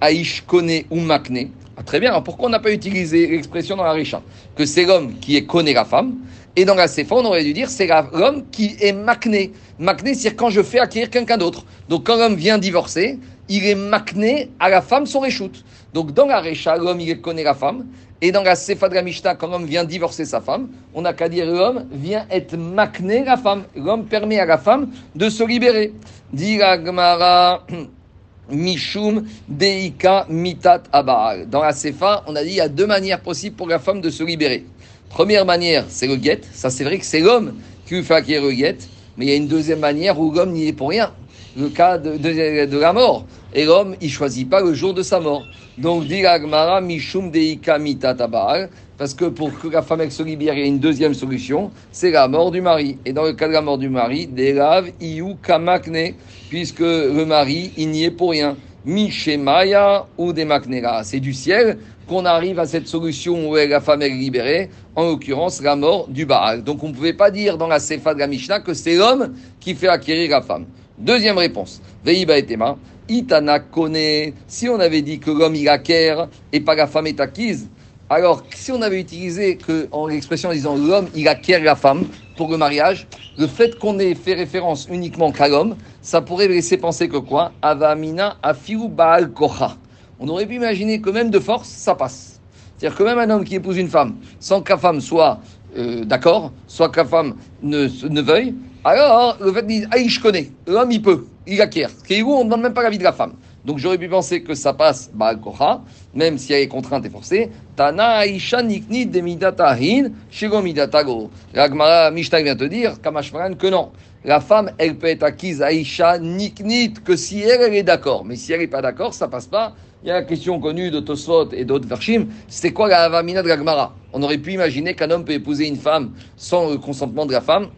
Aish Kone ou Makne. Ah, très bien, alors pourquoi on n'a pas utilisé l'expression dans la Recha Que c'est l'homme qui connaît la femme, et dans la Sefa, on aurait dû dire c'est l'homme qui est makné. Makné, c'est quand je fais acquérir quelqu'un d'autre. Donc quand l'homme vient divorcer, il est makné à la femme son réchoute. Donc dans la Recha, l'homme, il connaît la femme. Et dans la Sefa de la Mishnah, quand l'homme vient divorcer sa femme, on n'a qu'à dire l'homme vient être makné la femme. L'homme permet à la femme de se libérer. Dit. Mishum Deika Mitat Abaal. Dans la Sefa, on a dit il y a deux manières possibles pour la femme de se libérer. Première manière, c'est le guet. Ça, c'est vrai que c'est l'homme qui fait acquérir le guet. Mais il y a une deuxième manière où l'homme n'y est pour rien. Le cas de, de, la mort. Et l'homme, il choisit pas le jour de sa mort. Donc, dit Agmara, Mishum Deika Mitatabal. Parce que pour que la femme se libère, il y a une deuxième solution, c'est la mort du mari. Et dans le cas de la mort du mari, Delav Iyu Kamakne, puisque le mari, il n'y est pour rien. Mishemaya ou Demaknera. C'est du ciel qu'on arrive à cette solution où la femme est libérée, en l'occurrence la mort du Baal. Donc on ne pouvait pas dire dans la Sefa de la Mishnah que c'est l'homme qui fait acquérir la femme. Deuxième réponse. Veiba et Itana connaît, si on avait dit que l'homme il acquiert et pas la femme est acquise, alors si on avait utilisé que, en l'expression en disant l'homme il acquiert la femme pour le mariage, le fait qu'on ait fait référence uniquement qu'à l'homme, ça pourrait laisser penser que quoi? Avamina afiu baal kocha. On aurait pu imaginer que même de force, ça passe. C'est-à-dire que même un homme qui épouse une femme, sans que la femme soit euh, d'accord, soit que la femme ne veuille, alors le fait de dire, je connais, l'homme il peut, il acquiert. Ce on ne demande même pas la vie de la femme. Donc j'aurais pu penser que ça passe Kocha, même si elle est contrainte et forcée. Tana Aisha Niknit de Midatahin, Shego Midatago. La Gemara Mishnah vient te dire, Kamashmaran, que non. La femme, elle peut être acquise Aisha Niknit que si elle, est d'accord. Mais si elle n'est pas d'accord, ça passe pas. Il y a la question connue de Tosfot et d'autres Vershim. C'était quoi la Avamina de la Gemara? On aurait pu imaginer qu'un homme peut épouser une femme sans le consentement de la femme.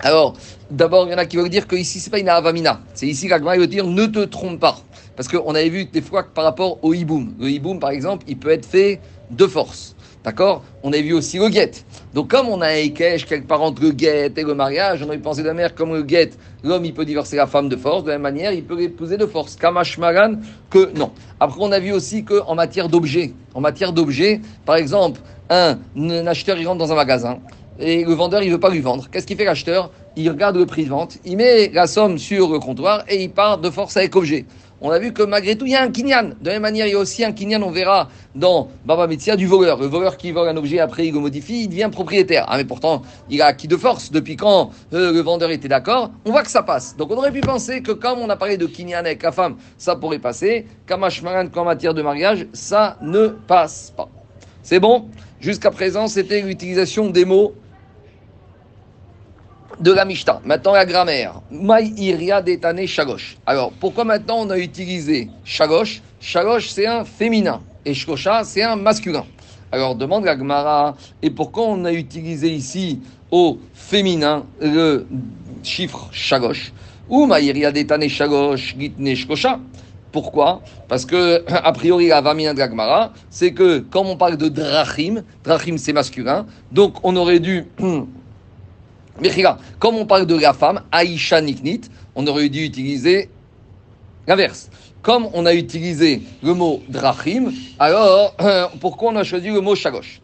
Alors, d'abord, il y en a qui veulent dire que ici, c'est pas une avamina. C'est ici qu'Agma veut dire ne te trompe pas. Parce qu'on avait vu des fois que par rapport au hiboum, le hiboum, par exemple, il peut être fait de force. D'accord? On a vu aussi le guet. Donc, comme on a un quelque part entre le guet et le mariage, on aurait pensé de la mère comme le guet, l'homme, il peut divorcer la femme de force. De la même manière, il peut l'épouser de force. Kamash Magan, que non. Après, on a vu aussi qu'en matière d'objets, en matière d'objets, par exemple, un, un acheteur, il rentre dans un magasin et le vendeur, il veut pas lui vendre. Qu'est-ce qu'il fait l'acheteur? Il regarde le prix de vente, il met la somme sur le comptoir et il part de force avec objet. On a vu que malgré tout, il y a un kinyan. De la même manière, il y a aussi un kinyan, on verra dans Baba Metzia, du voleur. Le voleur qui vole un objet, après il le modifie, il devient propriétaire. Ah, mais pourtant, il a acquis de force. Depuis quand euh, le vendeur était d'accord, on voit que ça passe. Donc on aurait pu penser que comme on a parlé de kinyan avec la femme, ça pourrait passer. Kamashmaran, qu'en matière de mariage, ça ne passe pas. C'est bon? Jusqu'à présent, c'était l'utilisation des mots de la Mishnah. Maintenant, la grammaire. Maï iria detane shagosh. Alors, pourquoi maintenant on a utilisé shagosh Shagosh, c'est un féminin. Et shkosha, c'est un masculin. Alors, demande la Gemara, et pourquoi on a utilisé ici au féminin le chiffre shagosh Ou maïria detane shagosh gitne shkosha pourquoi? Parce que, a priori, la vamina de la c'est que, comme on parle de drachim, drachim c'est masculin, donc on aurait dû comme on parle de la femme, Aïcha Niknit, on aurait dû utiliser l'inverse. Comme on a utilisé le mot drachim, alors pourquoi on a choisi le mot shagosh.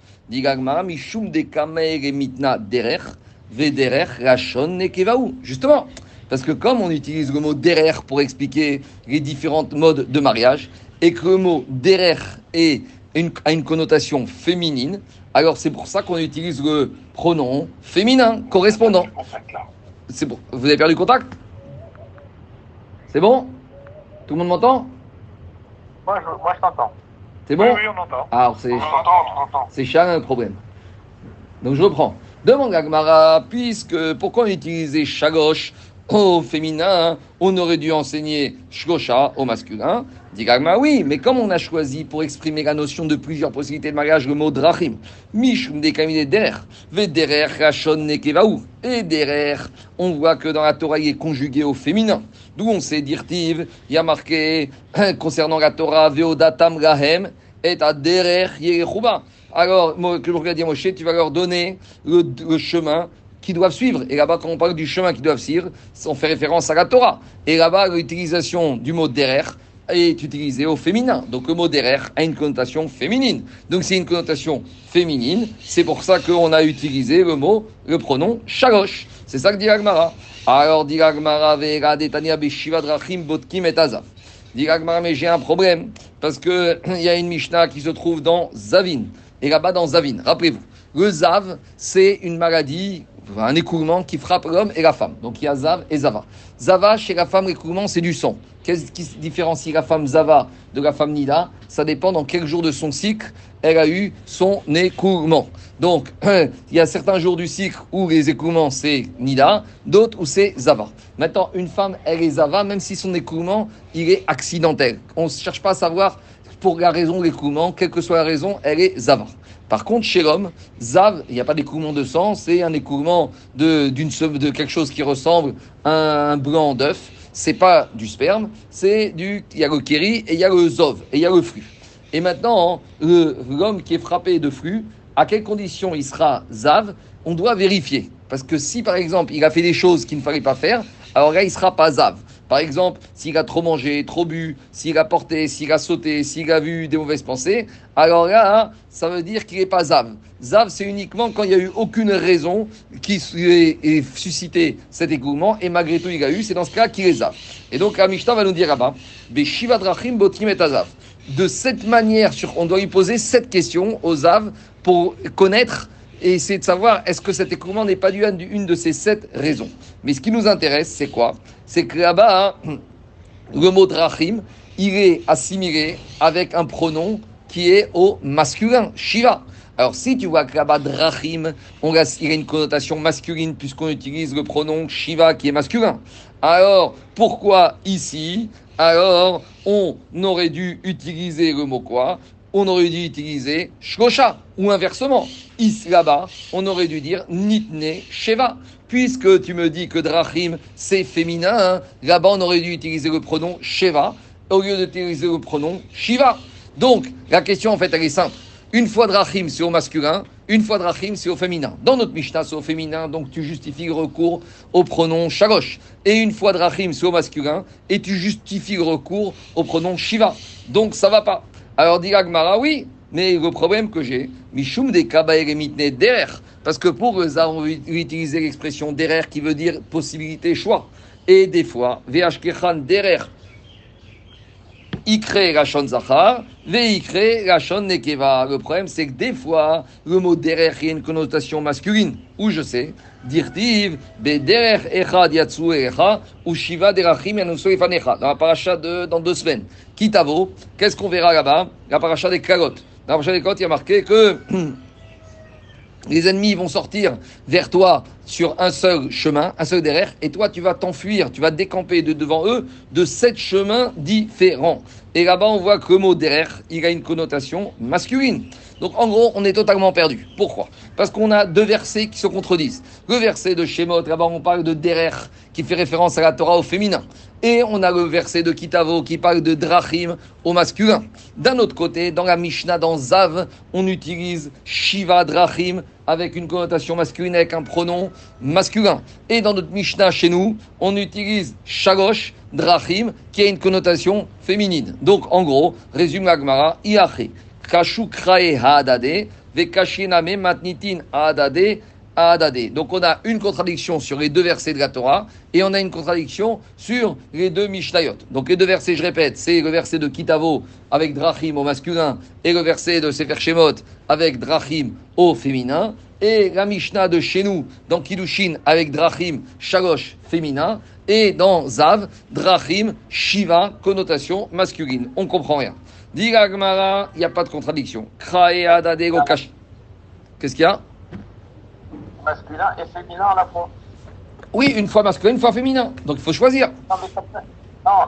Justement, parce que comme on utilise le mot derer pour expliquer les différents modes de mariage, et que le mot derer a une connotation féminine, alors c'est pour ça qu'on utilise le pronom féminin correspondant. C'est bon. Vous avez perdu contact? C'est bon? Tout le monde m'entend? Moi, je, t'entends. C'est bon? Oui, on entend. Alors c'est c'est chacun le problème. Donc je reprends. Demande à Gmara, puisque pourquoi on utilisait chagosh au féminin, on aurait dû enseigner shgosha au masculin. Dit oui, mais comme on a choisi pour exprimer la notion de plusieurs possibilités de mariage le mot drachim, mishum de der, vederer rachon nekevaou, et derer, on voit que dans la Torah il est conjugué au féminin. D'où on sait dirtiv, il y a marqué concernant la Torah, veodatam gahem, et à derer. Alors, que je regarde Moshe, tu vas leur donner le chemin qui doivent suivre. Et là-bas, quand on parle du chemin qu'ils doivent suivre, on fait référence à la Torah. Et là-bas, l'utilisation du mot derer est utilisé au féminin. Donc le mot derer a une connotation féminine. Donc c'est une connotation féminine. C'est pour ça qu'on a utilisé le mot, le pronom shalosh. C'est ça que dit Agmara. Alors dit Agmara, Drachim Botkim et Azaf. Dit Agmara, mais j'ai un problème. Parce qu'il y a une Mishnah qui se trouve dans Zavin. Et là-bas, dans Zavin, rappelez-vous, le Zav, c'est une maladie un écoulement qui frappe l'homme et la femme. Donc il y a Zav et Zava. Zava, chez la femme, l'écoulement, c'est du sang. Qu'est-ce qui différencie la femme Zava de la femme Nida? Ça dépend dans quel jour de son cycle elle a eu son écoulement. Donc, il y a certains jours du cycle où les écoulements, c'est Nida, d'autres où c'est Zava. Maintenant, une femme, elle est Zava, même si son écoulement, il est accidentel. On ne cherche pas à savoir pour la raison de l'écoulement, quelle que soit la raison, elle est Zava. Par contre, chez l'homme, Zav, il n'y a pas d'écoulement de sang, c'est un écoulement de, quelque chose qui ressemble à un blanc d'œuf. C'est pas du sperme, c'est du. Il y le et il y a le zov et il y a le flux. Et maintenant, l'homme qui est frappé de flux, à quelles conditions il sera Zav On doit vérifier. Parce que si par exemple il a fait des choses qu'il ne fallait pas faire, alors là il sera pas Zav. Par exemple, s'il a trop mangé, trop bu, s'il a porté, s'il a sauté, s'il a vu des mauvaises pensées, alors là, ça veut dire qu'il n'est pas Zav. Zav, c'est uniquement quand il n'y a eu aucune raison qui ait suscité cet écoulement, et malgré tout il a eu, c'est dans ce cas qu'il est Zav. Et donc, la Mishnah va nous dire là-bas, Botrim et Azav. De cette manière, on doit lui poser cette question aux Zav pour connaître et essayer de savoir est-ce que cet écoulement n'est pas dû à une de ces sept raisons? Mais ce qui nous intéresse, c'est quoi? C'est que là-bas, hein, le mot drachim, il est assimilé avec un pronom qui est au masculin, Shiva. Alors, si tu vois que là-bas, drachim, on a, il a une connotation masculine puisqu'on utilise le pronom Shiva qui est masculin. Alors, pourquoi ici, alors, on aurait dû utiliser le mot quoi? On aurait dû utiliser Shkosha, ou inversement. Ici, là-bas, on aurait dû dire Nitne Sheva. Puisque tu me dis que Drachim, c'est féminin, hein, là-bas, on aurait dû utiliser le pronom Sheva au lieu d'utiliser le pronom Shiva. Donc, la question, en fait, elle est simple. Une fois Drachim, c'est au masculin, une fois Drachim, c'est au féminin. Dans notre Mishnah, c'est au féminin, donc tu justifies le recours au pronom Shalosh. Et une fois Drachim, c'est au masculin, et tu justifies le recours au pronom Shiva. Donc, ça va pas. Alors dit Agmara, oui, mais le problème que j'ai, Mishum de Kabaeremitne derer, parce que pour eux, on veut utiliser l'expression derer qui veut dire possibilité, choix. Et des fois, Veashkechan derer, Ikre Rachon Zachar, Veikre Rachon Nekeva. Le problème, c'est que des fois, le mot derer a une connotation masculine. Ou je sais, Dirtiv, Bederer Echad Yatsu Echa, ou Shiva Derachim Yanuso Efanecha. Dans la paracha de, dans deux semaines. Kitavo, qu'est-ce qu'on verra là-bas? La paracha des Kalot. Dans la paracha des Kalot, il y a marqué que les ennemis vont sortir vers toi sur un seul chemin, un seul derrière, et toi tu vas t'enfuir, tu vas décamper de devant eux de sept chemins différents. Et là-bas, on voit que le mot derrière, il a une connotation masculine. Donc en gros, on est totalement perdu. Pourquoi? Parce qu'on a deux versets qui se contredisent. Le verset de Shemot, là-bas on parle de derrière, qui fait référence à la Torah au féminin. Et on a le verset de Kitavo qui parle de Drachim au masculin. D'un autre côté, dans la Mishnah, dans Zav, on utilise Shiva Drachim avec une connotation masculine, avec un pronom masculin. Et dans notre Mishnah chez nous, on utilise Shagosh Drachim qui a une connotation féminine. Donc en gros, résume l'Agmara, Iaché. Kashu krae haadade, vekashiname matnitin haadade, Donc on a une contradiction sur les deux versets de la Torah et on a une contradiction sur les deux Mishnayot. Donc les deux versets, je répète, c'est le verset de Kitavo avec Drachim au masculin et le verset de Sefer Shemot avec Drachim au féminin. Et la Mishnah de chez nous, dans Kiddushin, avec Drachim, Shalosh, féminin. Et dans Zav, Drachim, Shiva, connotation masculine. On comprend rien. Dit il n'y a pas de contradiction. Qu'est-ce qu'il y a? Masculin et féminin à la fois. Oui, une fois masculin, une fois féminin. Donc il faut choisir. Non,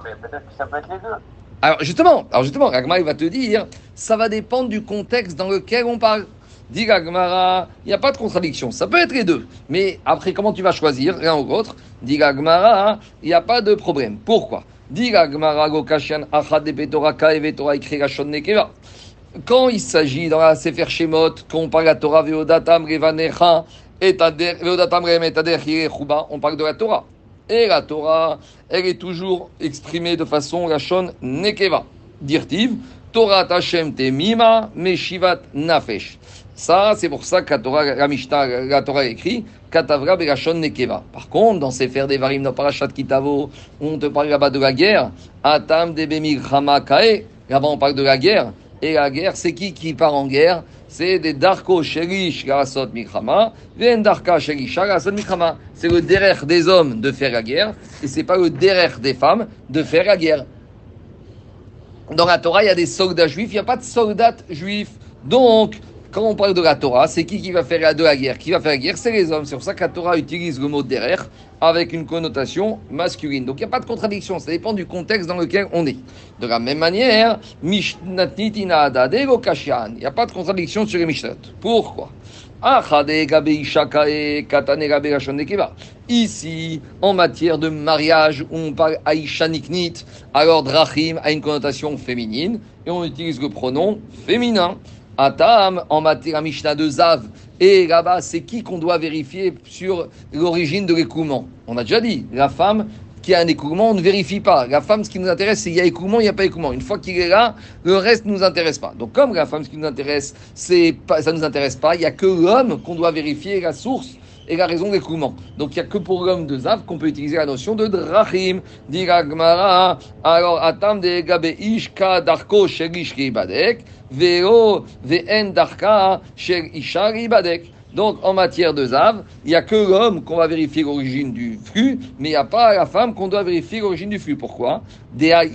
mais, peut-être que ça peut être les deux. Alors justement, alors justement, il va te dire, ça va dépendre du contexte dans lequel on parle. Dit il n'y a pas de contradiction. Ça peut être les deux. Mais après, comment tu vas choisir l'un ou l'autre? Dit il n'y a pas de problème. Pourquoi? Quand il s'agit dans la Sefer Shemot, qu'on parle de la Torah, Veodatam Revanecha, et on parle de la Torah. Et la Torah, elle est toujours exprimée de façon Rachon Nekeva. Dirtiv, Torah Tashem Temima, Meshivat Nafesh. Ça, c'est pour ça que la Torah, la Mishnah, la Torah écrit Nekeva. Par contre, dans ces fers des Varim, dans Parashat Kitavo, on te parle là-bas de la guerre. Atam Kae. Là-bas, on parle de la guerre. Et la guerre, c'est qui qui part en guerre? C'est des Darko Garasot Mikrama, Ven Darka. C'est le derer des hommes de faire la guerre, et c'est pas le derer des femmes de faire la guerre. Dans la Torah, il y a des soldats juifs, il n'y a pas de soldats juifs. Donc, quand on parle de la Torah, c'est qui qui va faire de la guerre? Qui va faire la guerre? C'est les hommes. C'est pour ça que la Torah utilise le mot derrière avec une connotation masculine. Donc il n'y a pas de contradiction, ça dépend du contexte dans lequel on est. De la même manière, il n'y a pas de contradiction sur les Mishnat. Pourquoi? Ici, en matière de mariage, on parle Aisha Niknit, alors Drachim a une connotation féminine et on utilise le pronom féminin. Atam, en matière Mishnah de Zav, et là-bas, c'est qui qu'on doit vérifier sur l'origine de l'écoulement? On a déjà dit, la femme qu'il y a un écoulement, on ne vérifie pas. La femme, ce qui nous intéresse, c'est qu'il y a écoulement, il n'y a pas écoulement. Une fois qu'il est là, le reste ne nous intéresse pas. Donc comme la femme, ce qui nous intéresse, c'est pas, ça ne nous intéresse pas, il n'y a que l'homme qu'on doit vérifier la source et la raison d'écoulement. Donc il n'y a que pour l'homme de Zav qu'on peut utiliser la notion de drachim. Diragmara, alors atam de gabe ishka darko shelish ibadek, veo ve'en darka shel isha ibadek. Donc, en matière de Zav, il n'y a que l'homme qu'on va vérifier l'origine du flux, mais il n'y a pas la femme qu'on doit vérifier l'origine du flux. Pourquoi? Parce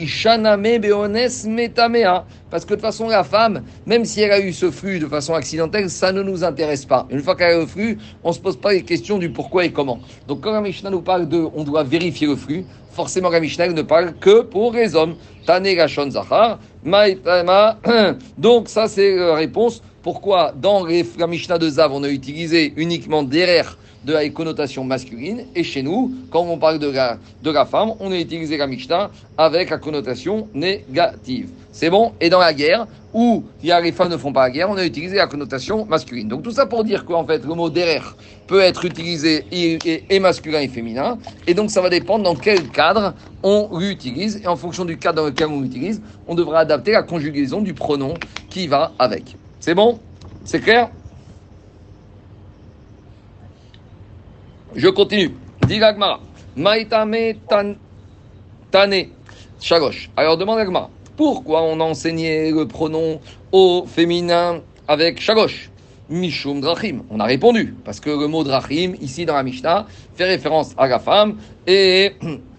que de toute façon, la femme, même si elle a eu ce flux de façon accidentelle, ça ne nous intéresse pas. Une fois qu'elle a le flux, on ne se pose pas les questions du pourquoi et comment. Donc, quand la Mishnah nous parle de on doit vérifier le flux, forcément la Mishnah ne parle que pour les hommes. Tane Gashon Donc, ça, c'est la réponse pourquoi dans la Mishnah de Zav, on a utilisé uniquement derrière de la connotation masculine, et chez nous, quand on parle de la, de la femme, on a utilisé la Mishnah avec la connotation négative. C'est bon? Et dans la guerre, où les femmes ne font pas la guerre, on a utilisé la connotation masculine. Donc tout ça pour dire qu'en fait, le mot derrière peut être utilisé et, masculin et féminin, et donc ça va dépendre dans quel cadre on l'utilise, et en fonction du cadre dans lequel on l'utilise, on devra adapter la conjugaison du pronom qui va avec. C'est bon? C'est clair? Je continue. Dit Maïtame tane. Chagosh. Alors demande Agmara. Pourquoi on a enseigné le pronom au féminin avec Chagosh? Mishum Drachim. On a répondu. Parce que le mot Drachim, ici dans la Mishnah, fait référence à la femme et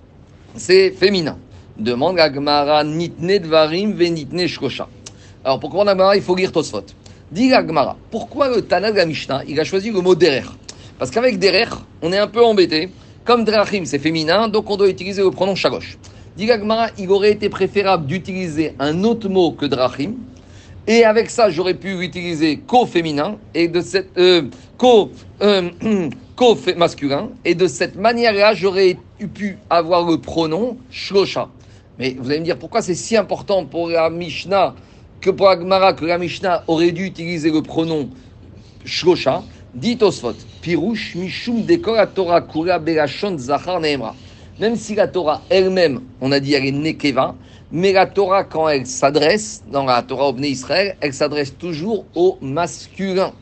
c'est féminin. Demande Agmara Nitne Dvarim Venitne Shkosha. Alors pour comprendre la il faut lire Tosfot. Dis la pourquoi le Tana Mishnah, il a choisi le mot derer? Parce qu'avec derer, on est un peu embêté. Comme drachim, c'est féminin, donc on doit utiliser le pronom shagosh. Dis la il aurait été préférable d'utiliser un autre mot que drachim. Et avec ça, j'aurais pu utiliser co-féminin et de cette euh, co, euh, co masculin. Et de cette manière-là, j'aurais pu avoir le pronom shlosha. Mais vous allez me dire pourquoi c'est si important pour la Mishnah que pour Agmara, que la Mishnah aurait dû utiliser le pronom Shlosha, dit Osfot, Pirouche, Mishum Dekor, la Torah, Kura, Berachon, Zachar, Neemra. Même si la Torah elle-même, on a dit, elle est Nekeva, mais la Torah, quand elle s'adresse, dans la Torah au Israël, elle s'adresse toujours au masculin.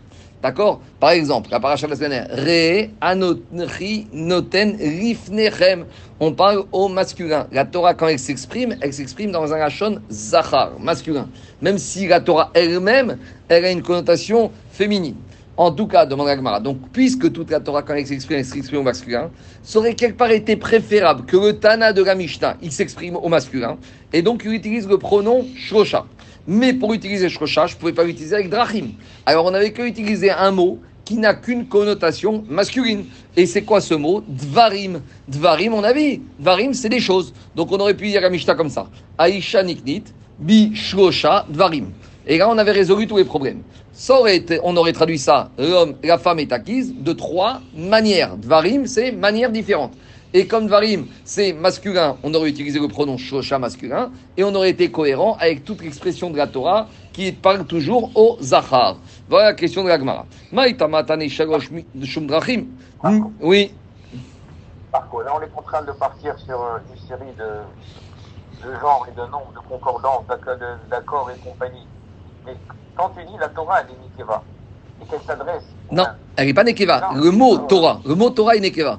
D'accord? Par exemple, la paracha de la semaine, Re anotri noten rifnechem. On parle au masculin. La Torah, quand elle s'exprime, elle s'exprime dans un rachon zachar, masculin. Même si la Torah elle-même, elle a une connotation féminine. En tout cas, demande Agmara. Donc, puisque toute la Torah, quand elle s'exprime, elle s'exprime au masculin, ça aurait quelque part été préférable que le Tana de la Mishnah, il s'exprime au masculin, et donc il utilise le pronom Shrosha. Mais pour utiliser Shrosha, je ne pouvais pas l'utiliser avec Drachim. Alors on n'avait qu'à utiliser un mot qui n'a qu'une connotation masculine. Et c'est quoi ce mot? Dvarim. Dvarim, on a vu. Dvarim, c'est des choses. Donc on aurait pu dire à Mishnah comme ça. Aisha niknit, bi shrosha dvarim. Et là, on avait résolu tous les problèmes. Ça aurait été, on aurait traduit ça, l'homme, la femme est acquise de trois manières. Dvarim, c'est manières différentes. Et comme Varim, c'est masculin, on aurait utilisé le pronom Shosha masculin, et on aurait été cohérent avec toute l'expression de la Torah qui parle toujours au Zachar. Voilà la question de la Gemara. Oui. Marco, là on est en train de partir sur euh, une série de, de genres et de nombres, de concordances, d'accords et compagnie. Mais quand tu dis la Torah, elle est Nikeva, et qu'elle s'adresse. Non, elle n'est pas Nekeva. Le mot Torah, le mot Torah est Nekeva.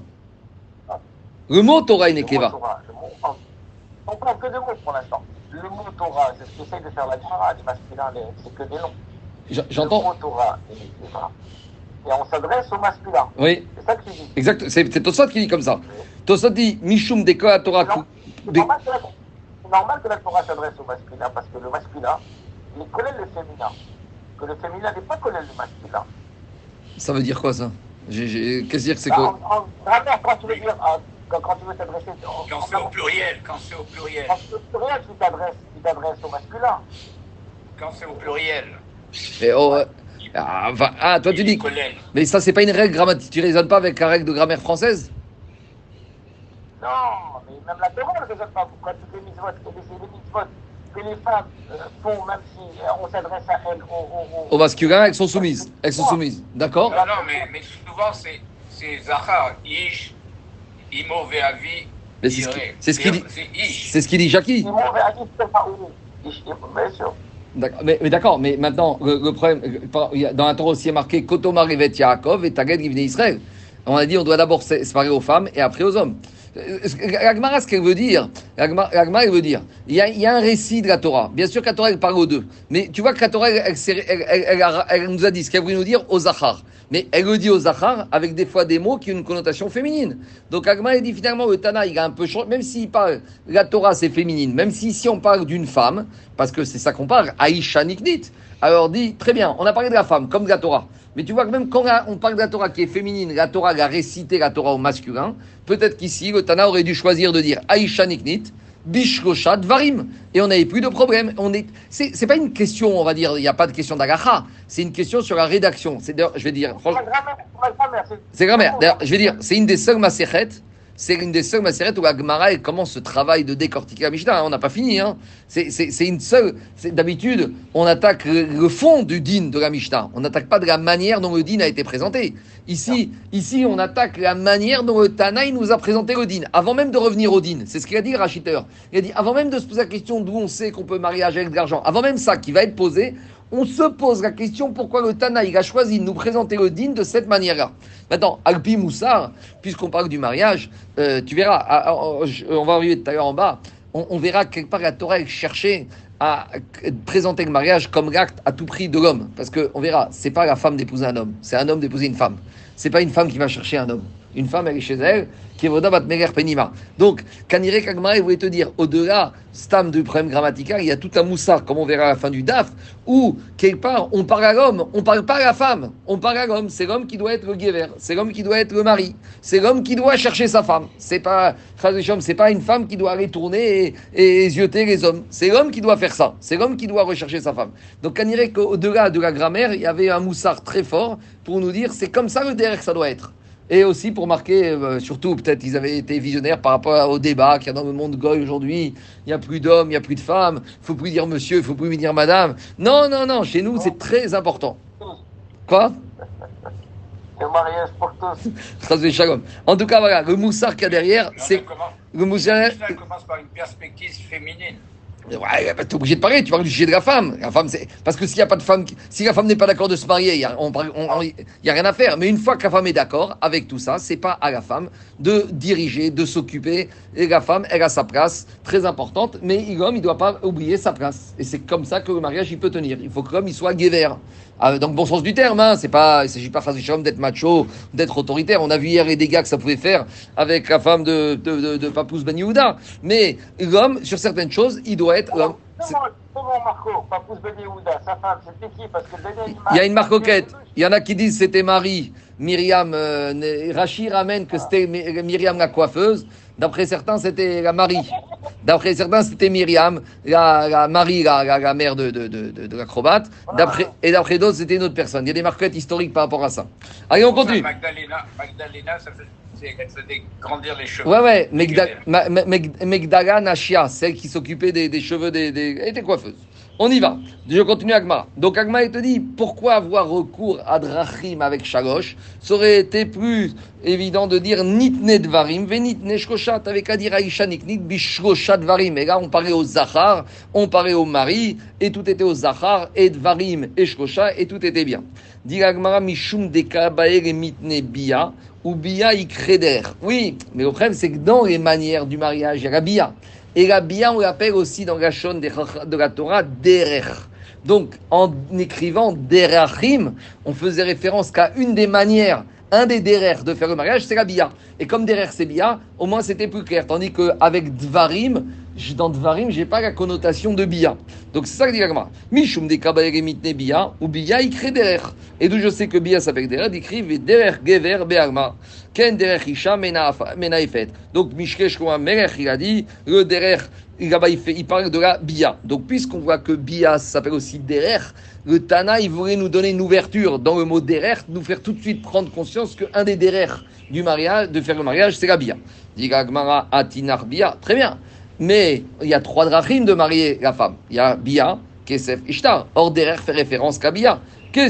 Le mot Torah est Nekeva. On parle que de mots pour l'instant. Le mot Torah, c'est ce qu'essaye de faire la Gemara, les masculins, c'est que des noms. J'entends. Le mot Torah est Nekeva. Et on s'adresse au masculin. Oui. C'est ça que tu dis. Exact. C'est Tosot qui dit comme ça. Tosot dit Mishum Deka Torah. C'est normal que la Torah s'adresse au masculin parce que le masculin, il connaît le féminin. Que le féminin n'est pas collé le masculin. Ça veut dire quoi ça? Qu'est-ce que dire que c'est quoi en, quand tu veux dire, euh, quand, tu veux t'adresser. Quand c'est au pluriel, quand c'est au pluriel. Quand c'est au pluriel, tu t'adresses au masculin. Quand c'est au pluriel. Et oh, ah, ah, toi tu dis. Mais ça, c'est pas une règle grammatique. Tu raisonnes pas avec la règle de grammaire française? Non, mais même la Torah ne raisonne pas. Pourquoi toutes les mitzvot, les mitzvot que les femmes euh, font, même si euh, on s'adresse à elles, au, au, masculin, elles sont soumises. Elles sont soumises. D'accord Non, non, mais, mais souvent c'est Zachar, Ish, Imo Veavi, Mais c'est ce qui- c'est ce qu'il dit. C'est ish. C'est ce qu'il dit Jackie. C'est. D'accord, mais, mais d'accord, mais maintenant, le, le problème, euh, dans la Torah aussi, il y a marqué Kotomar Yaakov et Givne Israël. On a dit on doit d'abord sé- séparer aux femmes et après aux hommes. Euh, ce qu'elle veut dire, la Gemara, la Gemara, elle veut dire, il y, a, un récit de la Torah. Bien sûr que la Torah, elle parle aux deux. Mais tu vois que la Torah, elle, nous a dit ce qu'elle voulait nous dire aux Zachar. Mais elle le dit aux Zachar avec des fois des mots qui ont une connotation féminine. Donc la Gemara, elle dit finalement, le Tana, il a un peu changé, même s'il parle, la Torah, c'est féminine, même si ici on parle d'une femme, parce que c'est ça qu'on parle, Aïcha Niknit, alors dit, très bien, on a parlé de la femme, comme de la Torah. Mais tu vois que même quand on parle de la Torah qui est féminine, la Torah a récité la Torah au masculin, peut-être qu'ici, le Tana aurait dû choisir de dire Aïcha Niknit, Bishkosha Dvarim. Et on n'avait plus de problème. On est, c'est, c'est pas une question, on va dire, il n'y a pas de question d'agacha. C'est une question sur la rédaction. C'est d'ailleurs, je vais dire, ma grand-mère, c'est. c'est grammaire. D'ailleurs, je vais dire, c'est une des seules macérettes. C'est une des seules macérettes où la Gemara commence ce travail de décortiquer la Mishnah. hein. On n'a pas fini. Hein. C'est, une seule. c'est- D'habitude, on attaque le, le fond du din de la Mishnah. On n'attaque pas de la manière dont le din a été présenté. Ici, ici, on attaque la manière dont le Tanaï nous a présenté le din. Avant même de revenir au din. C'est ce qu'il a dit, Rachiteur. Il a dit, avant même de se poser la question d'où on sait qu'on peut marier avec de l'argent, avant même ça qui va être posé, on se pose la question pourquoi le Tana a choisi de nous présenter le din de cette manière-là? Maintenant, Alpi Moussar, puisqu'on parle du mariage, euh, tu verras, ah, ah, oh, je- on va arriver tout à l'heure en bas, on, on verra quelque part la Torah elle cherchait à présenter le mariage comme l'acte à tout prix de l'homme. Parce qu'on verra, c'est pas la femme d'épouser un homme, c'est un homme d'épouser une femme. C'est pas une femme qui va chercher un homme. Une femme, elle est chez elle, qui est Voda Bat Meger Penima. Donc, Kanire Kagmara, il voulait te dire, au-delà, stam du problème grammatical, il y a tout un moussard, comme on verra à la fin du DAF, où, quelque part, on parle à l'homme, on parle pas à la femme, on parle à l'homme. C'est l'homme qui doit être le guéver, c'est l'homme qui doit être le mari, c'est l'homme qui doit chercher sa femme. C'est pas, c'est pas une femme qui doit aller tourner et, et zioter les hommes. C'est l'homme qui doit faire ça. C'est l'homme qui doit rechercher sa femme. Donc, Kanire, qu'au-delà de la grammaire, il y avait un moussard très fort pour nous dire, c'est comme ça le derrière que ça doit être. Et aussi pour marquer, euh, surtout peut-être ils avaient été visionnaires par rapport au débat qu'il y a dans le monde goy aujourd'hui. Il n'y a plus d'hommes, il n'y a plus de femmes. Il faut plus dire monsieur, il faut plus dire madame. Non, non, non, chez nous c'est très important. Quoi? Le mariage pour tous. En tout cas, voilà, le moussard qu'il y a derrière, c'est le moussard. Ça commence par une perspective féminine. Ouais, bah, t'es obligé de parler, tu parles du sujet de la femme. La femme, c'est parce que s'il a pas de femme, si la femme n'est pas d'accord de se marier, il y a, a rien à faire. Mais une fois que la femme est d'accord avec tout ça, c'est pas à la femme de diriger, de s'occuper. Et la femme, elle a sa place très importante, mais l'homme, il doit pas oublier sa place. Et c'est comme ça que le mariage, il peut tenir. Il faut que l'homme, il soit guévert. Ah, dans le bon sens du terme, hein. c'est pas, il s'agit pas d'être macho, d'être autoritaire. On a vu hier les dégâts que ça pouvait faire avec la femme de, de, de, de Papous Ben Yehuda. Mais l'homme, sur certaines choses, il doit être l'homme. C'est- Comment, comment Marco, Papous Ben Yehuda, sa femme, c'était qui Parce que Il y a une marcoquette. Il y en a qui disent c'était Marie, Myriam, euh, Rachid ramène que c'était My- Myriam la coiffeuse. D'après certains, c'était la Marie. D'après certains, c'était Myriam, la, la Marie, la, la, la mère de, de, de, de, de l'acrobate. D'après, et d'après d'autres, c'était une autre personne. Il y a des marquettes historiques par rapport à ça. Allez, on continue. Magdalena, Magdalena ça fait, grandir les cheveux. Ouais, ouais, Megdala Nashia, celle qui s'occupait des, des cheveux des, des. Elle était coiffeuse. On y va. Je continue Agma. Donc Agma, il te dit pourquoi avoir recours à Drachim avec Shalosh Ça aurait été plus évident de dire Nitne Dvarim, Venitne Shkoshat, avec Aisha Niknik, Bishkoshat Dvarim. Et là, on parlait au Zachar, on parlait au mari, et tout était au Zachar, et Dvarim, et Shkosha, et tout était bien. Dit Agmara, Mishum Dekabaer et Mitne Bia, ou Bia Ikreder. Oui, mais le problème, c'est que dans les manières du mariage, il y a la Bia. Et la Bia, on l'appelle aussi dans la Shon de la Torah, Derer. Donc, en écrivant Derachim, on faisait référence qu'à une des manières, un des Derer de faire le mariage, c'est la Bia. Et comme Derer, c'est Bia, au moins c'était plus clair. Tandis qu'avec Dvarim, dans Dvarim, j'ai pas la connotation de Bia. Donc c'est ça que dit la Gemara. Mishum de mitne Bia, ou Bia ikre Derer. Et d'où je sais que Bia s'appelle Derer, d'écrire Derer Gever Be'alma. Ken Derer Isha Mena Mena Efet. Donc Mishkesh Melech, il dit, le là-bas, il, parle de la Bia. Donc, puisqu'on voit que Bia s'appelle aussi Derer, le Tana, il voulait nous donner une ouverture dans le mot Derer, nous faire tout de suite prendre conscience qu'un des Derer du mariage, de faire le mariage, c'est la Bia. Dit Atinar Bia. Très bien. Mais il y a trois drachim de marier la femme. Il y a Bia, Kesef, Ishtar. Or, Derer fait référence qu'à Bia. Et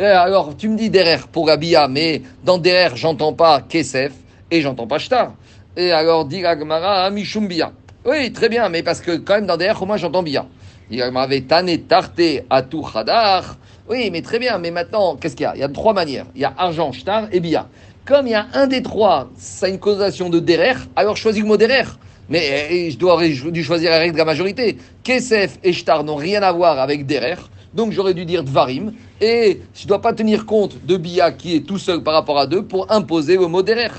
Alors, tu me dis Derer pour la Bia, mais dans Derer, j'entends pas Kesef et j'entends pas shtar. Et alors, dit Agmara, Mishum Bia. Oui, très bien, mais parce que quand même dans derrière, moins j'entends bien. Dit Agmara, Tane Tarte Atu Khadar. Oui, mais très bien, mais maintenant, qu'est-ce qu'il y a? Il y a trois manières. Il y a argent, shtar et bia. Comme il y a un des trois, ça a une causation de derer, alors choisis le mot derer. Mais eh, je dois choisir la règle de la majorité. Kesef et shtar n'ont rien à voir avec derer. Donc j'aurais dû dire dvarim. Et je ne dois pas tenir compte de bia qui est tout seul par rapport à deux pour imposer le mot derer.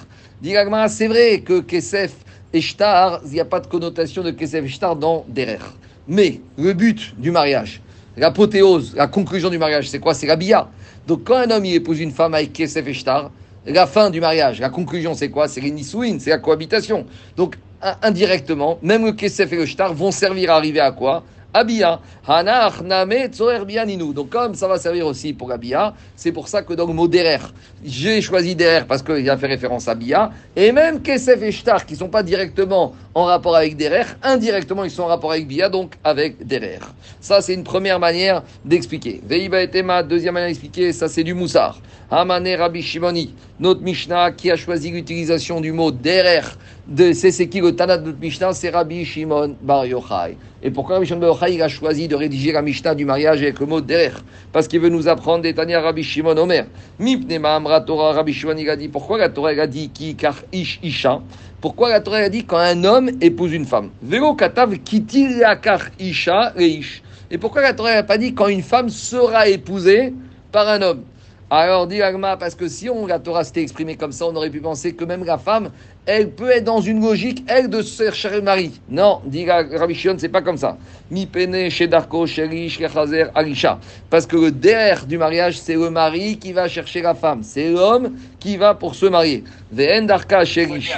c'est vrai que kesef et shtar, il n'y a pas de connotation de kesef et shtar dans derer. Mais le but du mariage, l'apothéose, la conclusion du mariage, c'est quoi? C'est la bia. Donc quand un homme épouse une femme avec kesef et shtar, la fin du mariage, la conclusion, c'est quoi? C'est les c'est la cohabitation. Donc indirectement, même le kesef et le shtar vont servir à arriver à quoi? Abia. Hanach name bianinu. Donc, comme ça va servir aussi pour Abia, c'est pour ça que dans le mot derer, j'ai choisi derer parce qu'il a fait référence à Bia. Et même Kesef et Shtar, qui ne sont pas directement en rapport avec derer, indirectement, ils sont en rapport avec Bia, donc avec derer. Ça, c'est une première manière d'expliquer. Veiba et Tema, deuxième manière d'expliquer, ça, c'est du Moussar. Hamane Rabbi Shimoni, notre Mishnah qui a choisi l'utilisation du mot derer. De, c'est qui le Tanat de Mishnah, c'est Rabbi Shimon Bar Yochai. Et pourquoi Rabbi Shimon Bar Yochai a choisi de rédiger la Mishnah du mariage avec le mot derer Parce qu'il veut nous apprendre des Tania Rabbi Shimon Omer. Mipnema Amra Torah, Rabbi Shimon il a dit, pourquoi la Torah a dit qui? Car ish isha Pourquoi la Torah a dit quand un homme épouse une femme? Vero katav kiti kar isha ish. Et pourquoi la Torah n'a pas dit quand une femme sera épousée par un homme? Alors, dit Agma, parce que si on, la Torah s'était exprimée comme ça, on aurait pu penser que même la femme, elle peut être dans une logique, elle, de chercher le mari. Non, dit Rabbi Shion, c'est pas comme ça. Mi pene, shedarko, sherish, kechazer, alisha. Parce que le der du mariage, c'est le mari qui va chercher la femme. C'est l'homme qui va pour se marier. Ve'en sherish.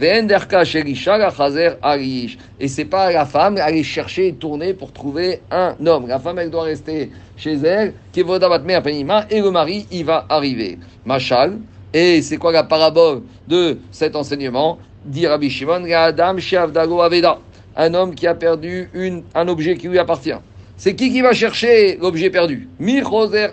Et c'est pas la femme aller chercher et tourner pour trouver un homme. La femme, elle doit rester chez elle, et le mari, il va arriver. Machal, et c'est quoi la parabole de cet enseignement? Dit Rabbi Shimon, un homme qui a perdu un objet qui lui appartient. C'est qui qui va chercher l'objet perdu? Mi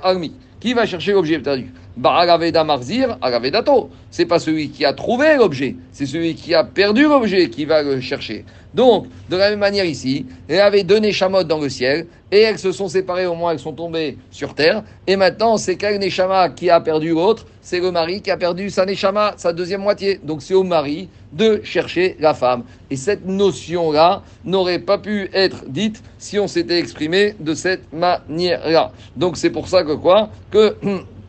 Armi. Qui va chercher l'objet perdu? Baragaveda Marzir, Agavedato. C'est pas celui qui a trouvé l'objet, c'est celui qui a perdu l'objet qui va le chercher. Donc, de la même manière ici, elle avait deux Neshamot dans le ciel, et elles se sont séparées, au moins elles sont tombées sur terre, et maintenant c'est quel Neshama qui a perdu l'autre, c'est le mari qui a perdu sa Neshama, sa deuxième moitié. Donc c'est au mari de chercher la femme. Et cette notion-là n'aurait pas pu être dite si on s'était exprimé de cette manière-là. Donc c'est pour ça que quoi? Que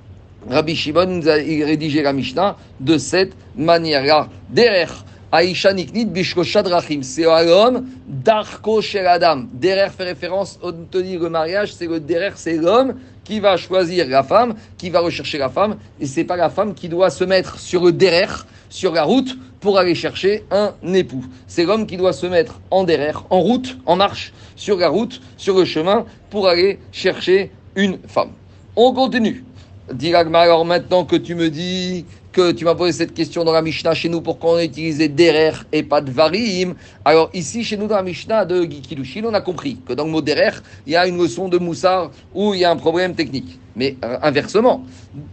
Rabbi Shimon nous a rédigé la Mishnah de cette manière-là. Derrière, Aisha Niknit Bishkosha Drachim, c'est l'homme d'Arko Shel Adam. Derrière fait référence au tenir le mariage, c'est le derrière, c'est l'homme qui va choisir la femme, qui va rechercher la femme, et c'est pas la femme qui doit se mettre sur le derrière, sur la route, pour aller chercher un époux. C'est l'homme qui doit se mettre en derrière, en route, en marche, sur la route, sur le chemin, pour aller chercher une femme. On continue. Diragma, alors maintenant que tu me dis que tu m'as posé cette question dans la Mishnah chez nous, pourquoi on a utilisé derer et pas de varim? Alors ici, chez nous, dans la Mishnah de Gikidushin, on a compris que dans le mot derer, il y a une leçon de Moussar où il y a un problème technique. Mais euh, inversement,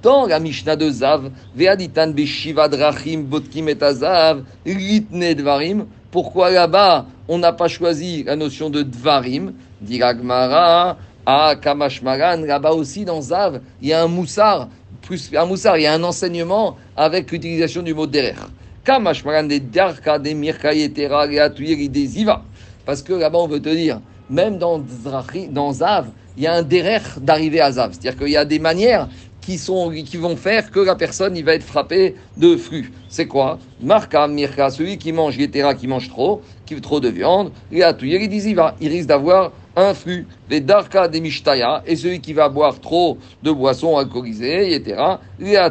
dans la Mishnah de Zav, Veaditan Beshiva Drachim Botkim et Azav, Ritne Dvarim, pourquoi là-bas on n'a pas choisi la notion de Dvarim Diragmara, ah, Kamashmaran, là-bas aussi dans Zav, il y a un moussard, plus un moussard, il y a un enseignement avec l'utilisation du mot derer. Kamashmaran des Darka, des Mirkayetera, des Ziva. Parce que là-bas, on veut te dire, même dans, dans Zav, il y a un derer d'arriver à Zav. C'est-à-dire qu'il y a des manières qui, sont, qui vont faire que la personne il va être frappée de flux. C'est quoi? Marka, Mirka, celui qui mange Yetera, qui mange trop, qui veut trop de viande, il risque d'avoir un flux, les darka des mishtaya, et celui qui va boire trop de boissons alcoolisées, etc.,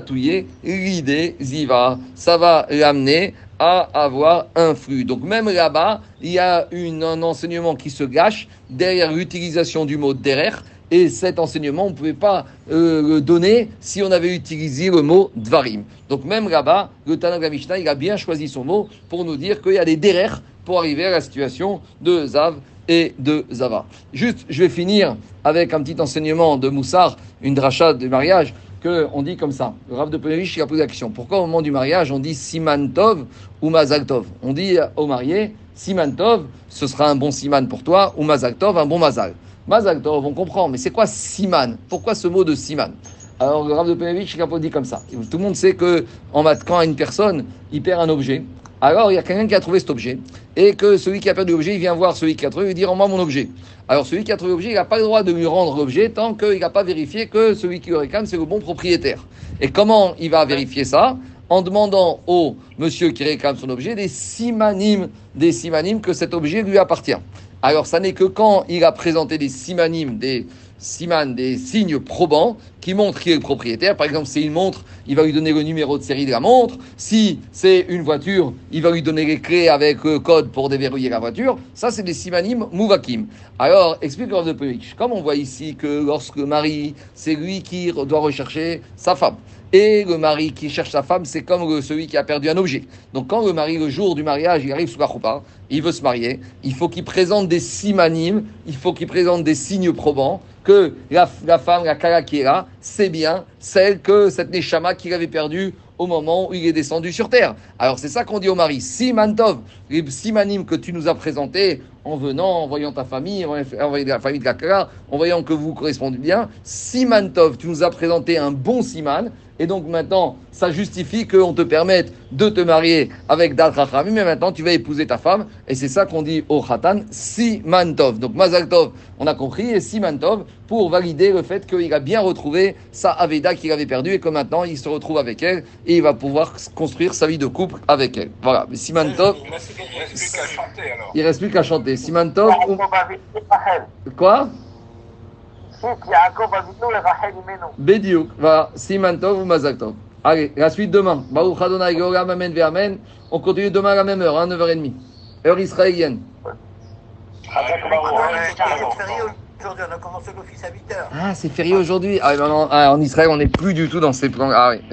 touillé l'idée ziva. Ça va l'amener à avoir un flux. Donc même là-bas, il y a un enseignement qui se gâche derrière l'utilisation du mot derer, et cet enseignement, on ne pouvait pas euh, le donner si on avait utilisé le mot dvarim. Donc même là-bas, le Tanakh il a bien choisi son mot pour nous dire qu'il y a des derer pour arriver à la situation de Zav et de Zava. Juste, je vais finir avec un petit enseignement de Moussar, une dracha de mariage. qu'on dit comme ça. Le Rav de Pelevich, il a posé la question. Pourquoi au moment du mariage, on dit Siman Tov ou Mazal Tov? On dit au marié, Siman Tov, ce sera un bon Siman pour toi, ou Mazal Tov, un bon Mazal. Mazal Tov, on comprend, mais c'est quoi Siman? Pourquoi ce mot de Siman? Alors, le Rav de Pelevich, il dit comme ça. Tout le monde sait que en quand une personne, il perd un objet, alors il y a quelqu'un qui a trouvé cet objet, et que celui qui a perdu l'objet, il vient voir celui qui a trouvé, et lui dire, rends-moi mon objet. Alors celui qui a trouvé l'objet, il n'a pas le droit de lui rendre l'objet tant qu'il n'a pas vérifié que celui qui le réclame, c'est le bon propriétaire. Et comment il va vérifier ça? En demandant au monsieur qui réclame son objet des simanimes, des simanimes que cet objet lui appartient. Alors ça n'est que quand il a présenté des simanimes, des siman, des signes probants qui montrent qui est le propriétaire. Par exemple, c'est une montre, il va lui donner le numéro de série de la montre. Si c'est une voiture, il va lui donner les clés avec le code pour déverrouiller la voiture. Ça, c'est des simanim mouvakim. Alors, explique le de Pelevich. Comme on voit ici que lorsque le mari, c'est lui qui doit rechercher sa femme. Et le mari qui cherche sa femme, c'est comme celui qui a perdu un objet. Donc quand le mari, le jour du mariage, il arrive sous la choupa, il veut se marier, il faut qu'il présente des simanim, il faut qu'il présente des signes probants que la, femme, la kala qui est là, c'est bien celle que cette Neshama qu'il avait perdue au moment où il est descendu sur terre. Alors c'est ça qu'on dit au mari, Simantov, les simanim que tu nous as présentés en venant, en voyant ta famille, en voyant la famille de la Kala, en voyant que vous correspondez bien, Simantov, tu nous as présenté un bon siman, et donc maintenant, ça justifie qu'on te permette de te marier avec Dal mais maintenant tu vas épouser ta femme, et c'est ça qu'on dit au Khatan, Simantov. Donc Mazal Tov, on a compris, et Simantov, pour valider le fait qu'il a bien retrouvé sa Aveda qu'il avait perdue, et que maintenant il se retrouve avec elle, et il va pouvoir construire sa vie de couple avec elle. Voilà, mais Simantov... Il reste plus qu'à chanter alors. Il reste plus qu'à chanter. Simantov... Quoi Bédiouk, va Simantov ou Mazaltov. Allez, la suite demain. Baruch Adonai Geolam Amen Amen. On continue demain à la même heure, hein, 9h30. Heure israélienne. Aujourd'hui, on a commencé l'office à 8h. Ah, c'est férié aujourd'hui. Ah, non, ah, en Israël, on n'est plus du tout dans ces plans. Ah oui.